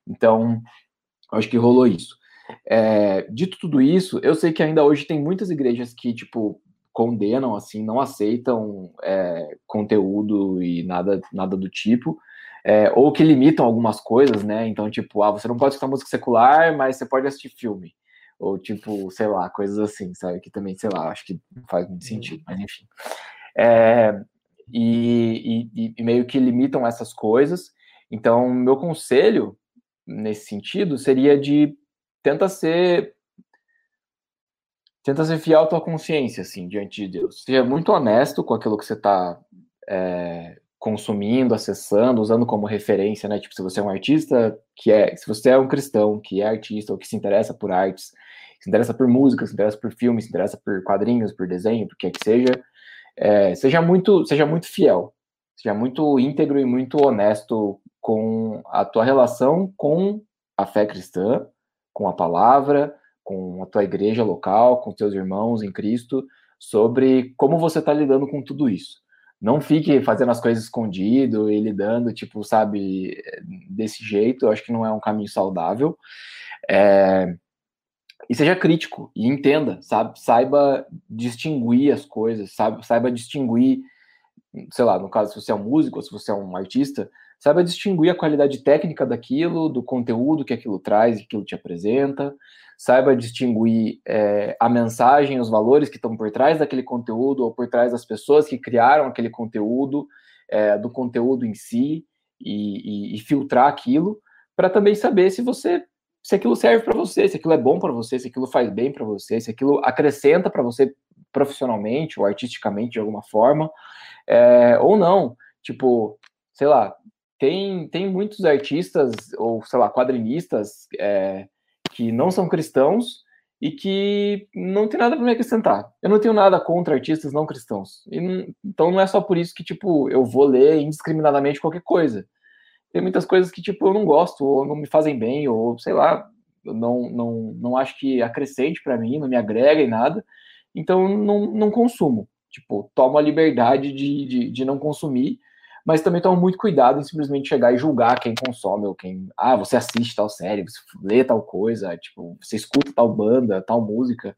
Então, acho que rolou isso. É, dito tudo isso, eu sei que ainda hoje tem muitas igrejas que, tipo, condenam, assim, não aceitam é, conteúdo e nada, nada do tipo, é, ou que limitam algumas coisas, né? Então, tipo, ah, você não pode escutar música secular, mas você pode assistir filme. Ou, tipo, sei lá, coisas assim, sabe? Que também, sei lá, acho que faz muito sentido, mas enfim. É, e, e, e meio que limitam essas coisas. Então, meu conselho nesse sentido seria de tenta ser tenta ser fiel à tua consciência, assim, diante de Deus. Seja muito honesto com aquilo que você está é, consumindo, acessando, usando como referência, né? Tipo, se você é um artista que é, se você é um cristão que é artista ou que se interessa por artes, se interessa por música, se interessa por filmes, se interessa por quadrinhos, por desenho, por que que seja, é, seja muito, seja muito fiel, seja muito íntegro e muito honesto com a tua relação com a fé cristã, com a palavra, com a tua igreja local, com teus irmãos em Cristo, sobre como você está lidando com tudo isso. Não fique fazendo as coisas escondido e lidando, tipo, sabe, desse jeito. Eu acho que não é um caminho saudável. É... E seja crítico e entenda, sabe? Saiba distinguir as coisas, sabe? Saiba distinguir, sei lá, no caso, se você é um músico ou se você é um artista, saiba distinguir a qualidade técnica daquilo, do conteúdo que aquilo traz, que aquilo te apresenta, saiba distinguir é, a mensagem, os valores que estão por trás daquele conteúdo ou por trás das pessoas que criaram aquele conteúdo, é, do conteúdo em si e, e, e filtrar aquilo, para também saber se você se aquilo serve para você, se aquilo é bom para você, se aquilo faz bem para você, se aquilo acrescenta para você profissionalmente ou artisticamente de alguma forma, é, ou não. Tipo, sei lá, tem, tem muitos artistas ou, sei lá, quadrinistas é, que não são cristãos e que não tem nada para me acrescentar. Eu não tenho nada contra artistas não cristãos. Não, então não é só por isso que, tipo, eu vou ler indiscriminadamente qualquer coisa. Tem muitas coisas que, tipo, eu não gosto, ou não me fazem bem, ou sei lá, não, não, não acho que acrescente para mim, não me agrega em nada. Então não, não consumo. Tipo, tomo a liberdade de, de, de não consumir mas também tomo muito cuidado em simplesmente chegar e julgar quem consome ou quem. Ah, você assiste tal série, você lê tal coisa, tipo, você escuta tal banda, tal música.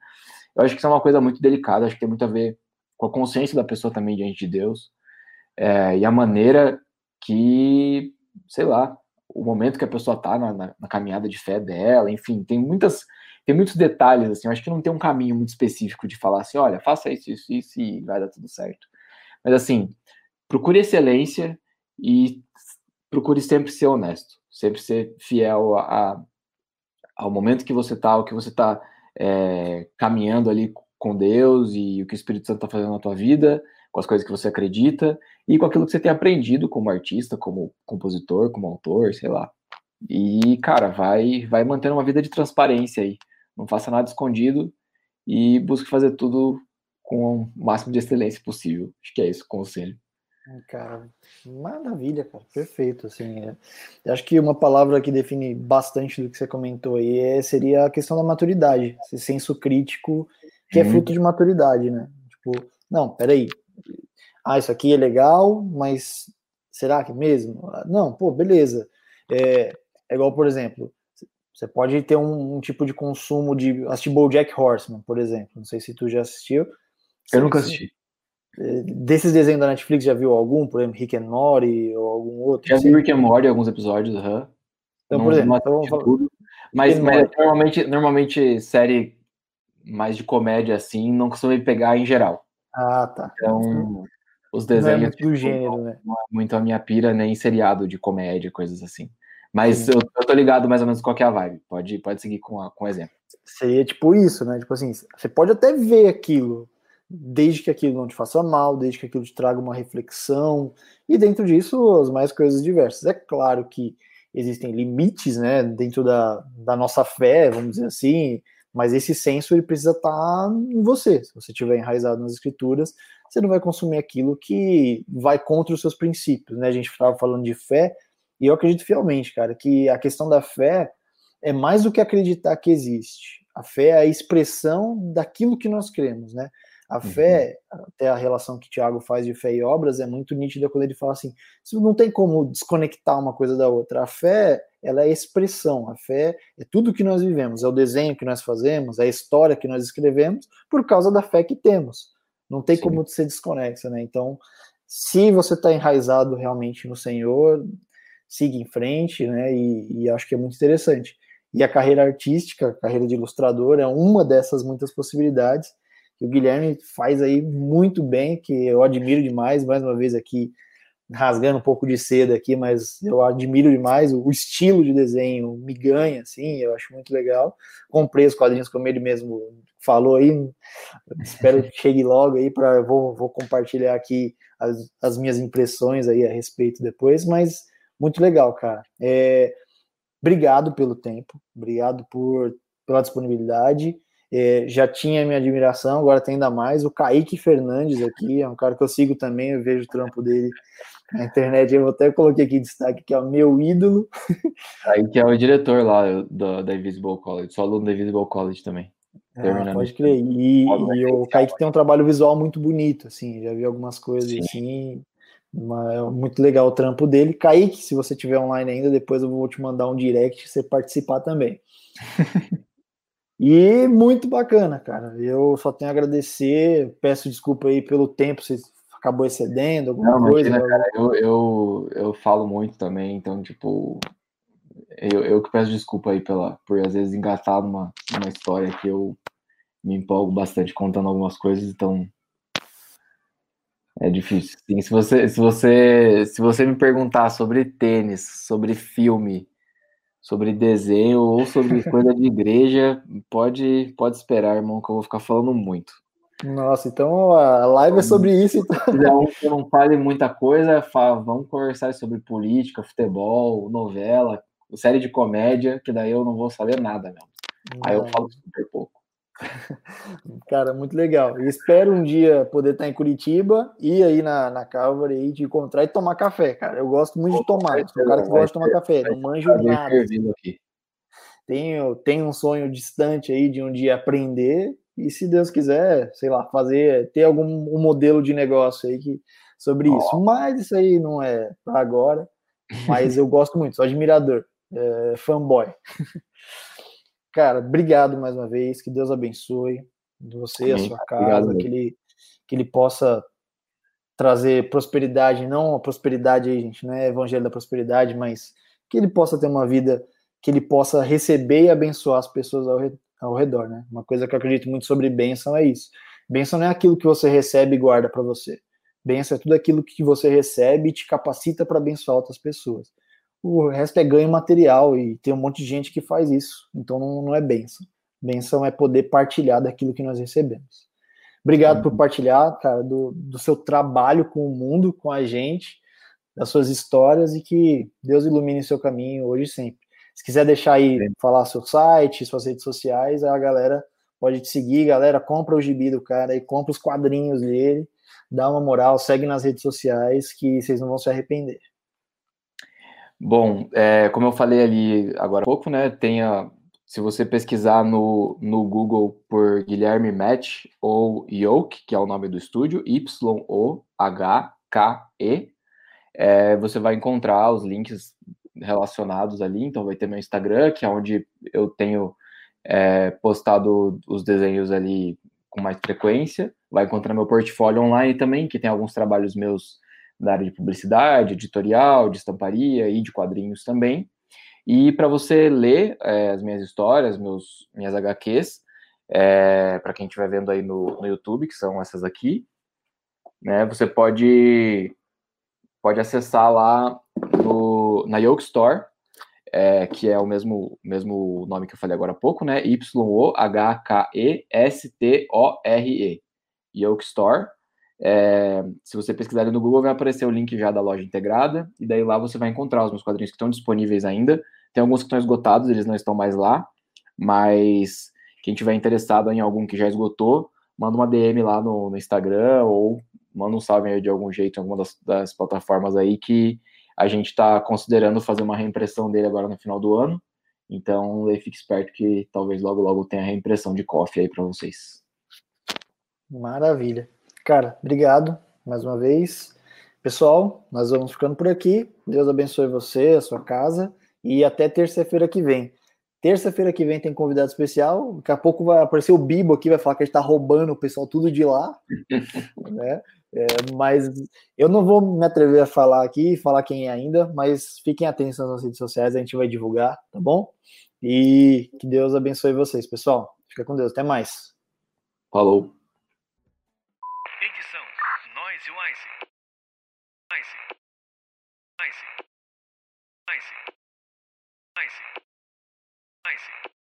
Eu acho que isso é uma coisa muito delicada, acho que tem muito a ver com a consciência da pessoa também diante de Deus é, e a maneira que, sei lá, o momento que a pessoa tá na, na, na, caminhada de fé dela, enfim, tem muitas, tem muitos detalhes, assim, eu acho que não tem um caminho muito específico de falar assim, olha, faça isso, isso, isso e vai dar tudo certo. Mas assim, procure excelência e procure sempre ser honesto, sempre ser fiel a, a ao momento que você está, ao que você está é, caminhando ali com Deus e o que o Espírito Santo está fazendo na tua vida, com as coisas que você acredita e com aquilo que você tem aprendido como artista, como compositor, como autor, sei lá. E, cara, vai, vai mantendo uma vida de transparência aí. Não faça nada escondido e busque fazer tudo com o máximo de excelência possível. Acho que é isso o conselho. Cara, maravilha, cara, perfeito. Assim, é. acho que uma palavra que define bastante do que você comentou aí é, seria a questão da maturidade, esse senso crítico que é uhum. fruto de maturidade, né? Tipo, não, peraí, ah, isso aqui é legal, mas será que mesmo? Não, pô, beleza. É, é igual, por exemplo, você pode ter um, um, tipo de consumo de assistir Jack Horseman, por exemplo. Não sei se tu já assistiu. Eu nunca assisti. Desses desenhos da Netflix, já viu algum? Por exemplo, Rick and Morty ou algum outro? Já vi Rick and Morty, alguns episódios, uhum. Então, por exemplo, então, tudo. Mas, mas normalmente, normalmente série mais de comédia assim, não costuma pegar em geral. Ah, tá. Então, os desenhos. Não é do tipo, gênero, né? Não é muito a minha pira, nem seriado de comédia, coisas assim. Mas eu, eu, tô ligado mais ou menos qual é a vibe. Pode, pode seguir com, a, com o exemplo. Seria tipo isso, né? Tipo assim, você pode até ver aquilo, desde que aquilo não te faça mal, desde que aquilo te traga uma reflexão, e dentro disso as mais coisas diversas. É claro que existem limites, né, dentro da, da nossa fé, vamos dizer assim, mas esse senso ele precisa estar em você. Se você estiver enraizado nas escrituras, você não vai consumir aquilo que vai contra os seus princípios, né? A gente estava falando de fé, e eu acredito fielmente, cara, que a questão da fé é mais do que acreditar que existe. A fé é a expressão daquilo que nós cremos, né? A uhum. fé, até a relação que Tiago faz de fé e obras, é muito nítida quando ele fala assim: não tem como desconectar uma coisa da outra. A fé, ela é expressão, a fé é tudo que nós vivemos, é o desenho que nós fazemos, é a história que nós escrevemos por causa da fé que temos. Não tem Sim. como ser desconexa, né? Então, se você está enraizado realmente no Senhor, siga em frente, né? E, e acho que é muito interessante. E a carreira artística, a carreira de ilustrador, é uma dessas muitas possibilidades que o Guilherme faz aí muito bem, que eu admiro demais, mais uma vez aqui, rasgando um pouco de seda aqui, mas eu admiro demais, o estilo de desenho me ganha, assim, eu acho muito legal. Comprei os quadrinhos como ele mesmo falou aí, espero que chegue logo aí, para vou, vou compartilhar aqui as, as minhas impressões aí a respeito depois, mas muito legal, cara. É, obrigado pelo tempo, obrigado por, pela disponibilidade, é, já tinha minha admiração, agora tem ainda mais. O Kaique Fernandes aqui, é um cara que eu sigo também, eu vejo o trampo dele na internet. Eu até coloquei aqui em destaque que é o meu ídolo. Kaique é o diretor lá do, da Invisible College, sou aluno da Invisible College também. Ah, pode crer. E, e o Kaique tem um trabalho visual muito bonito, assim, já vi algumas coisas Sim. assim. Uma, é muito legal o trampo dele. Kaique, se você tiver online ainda, depois eu vou te mandar um direct você participar também. E muito bacana, cara. Eu só tenho a agradecer. Peço desculpa aí pelo tempo, você acabou excedendo, alguma Não, coisa. Imagina, cara, eu, eu, eu falo muito também, então, tipo, eu, eu que peço desculpa aí pela, por às vezes engatar numa, numa história que eu me empolgo bastante contando algumas coisas, então é difícil. Sim, se você, se você, se você me perguntar sobre tênis, sobre filme, sobre desenho ou sobre coisa de igreja, pode, pode esperar, irmão, que eu vou ficar falando muito. Nossa, então a live é sobre isso. Então. Se quiser um que não fale muita coisa, fala, vamos conversar sobre política, futebol, novela, série de comédia, que daí eu não vou saber nada mesmo. Aí eu falo super pouco. Cara, muito legal. E espero um dia poder estar em Curitiba, ir aí na, na Calvary e te encontrar e tomar café, cara. Eu gosto muito de tomar. Sou um cara que gosta de tomar café, não manjo nada. Tenho, tenho um sonho distante aí de um dia aprender e, se Deus quiser, sei lá, fazer, ter algum um modelo de negócio aí que, sobre oh. isso. Mas isso aí não é para agora. Mas eu gosto muito, sou admirador, é, fanboy. Cara, obrigado mais uma vez, que Deus abençoe você, Amém. a sua casa, obrigado, que, ele, que ele possa trazer prosperidade, não a prosperidade aí, gente, não é evangelho da prosperidade, mas que ele possa ter uma vida, que ele possa receber e abençoar as pessoas ao, ao redor, né? Uma coisa que eu acredito muito sobre bênção é isso. Bênção não é aquilo que você recebe e guarda para você. Bênção é tudo aquilo que você recebe e te capacita para abençoar outras pessoas o resto é ganho material e tem um monte de gente que faz isso. Então não, não é benção. Benção é poder partilhar daquilo que nós recebemos. Obrigado uhum. por partilhar, cara, do, do seu trabalho com o mundo, com a gente, das suas histórias e que Deus ilumine o seu caminho hoje e sempre. Se quiser deixar aí, Sim. falar seu site, suas redes sociais, a galera pode te seguir, galera, compra o gibi do cara e compra os quadrinhos dele, dá uma moral, segue nas redes sociais que vocês não vão se arrepender. Bom, é, como eu falei ali agora há pouco, né, tem a, se você pesquisar no, no Google por Guilherme Match ou Yoke, que é o nome do estúdio, Y-O-H-K-E, é, você vai encontrar os links relacionados ali, então vai ter meu Instagram, que é onde eu tenho é, postado os desenhos ali com mais frequência, vai encontrar meu portfólio online também, que tem alguns trabalhos meus da área de publicidade, editorial, de estamparia e de quadrinhos também. E para você ler é, as minhas histórias, meus, minhas HQs, é, para quem estiver vendo aí no, no YouTube, que são essas aqui, né, você pode, pode acessar lá no, na Yoke Store, é, que é o mesmo, mesmo nome que eu falei agora há pouco, né? Y-O-H-K-E-S-T-O-R-E. Yoke Store. É, se você pesquisar no Google, vai aparecer o link já da loja integrada, e daí lá você vai encontrar os meus quadrinhos que estão disponíveis ainda. Tem alguns que estão esgotados, eles não estão mais lá, mas quem tiver interessado em algum que já esgotou, manda uma DM lá no, no Instagram ou manda um salve aí de algum jeito em alguma das, das plataformas aí que a gente está considerando fazer uma reimpressão dele agora no final do ano. Então, fique esperto que talvez logo logo tenha reimpressão de coffee aí para vocês. Maravilha. Cara, obrigado mais uma vez. Pessoal, nós vamos ficando por aqui. Deus abençoe você, a sua casa e até terça-feira que vem. Terça-feira que vem tem convidado especial. Daqui a pouco vai aparecer o Bibo aqui, vai falar que a gente está roubando o pessoal tudo de lá. né? É, mas eu não vou me atrever a falar aqui, falar quem é ainda, mas fiquem atentos nas redes sociais, a gente vai divulgar, tá bom? E que Deus abençoe vocês, pessoal. Fica com Deus, até mais. Falou. I see.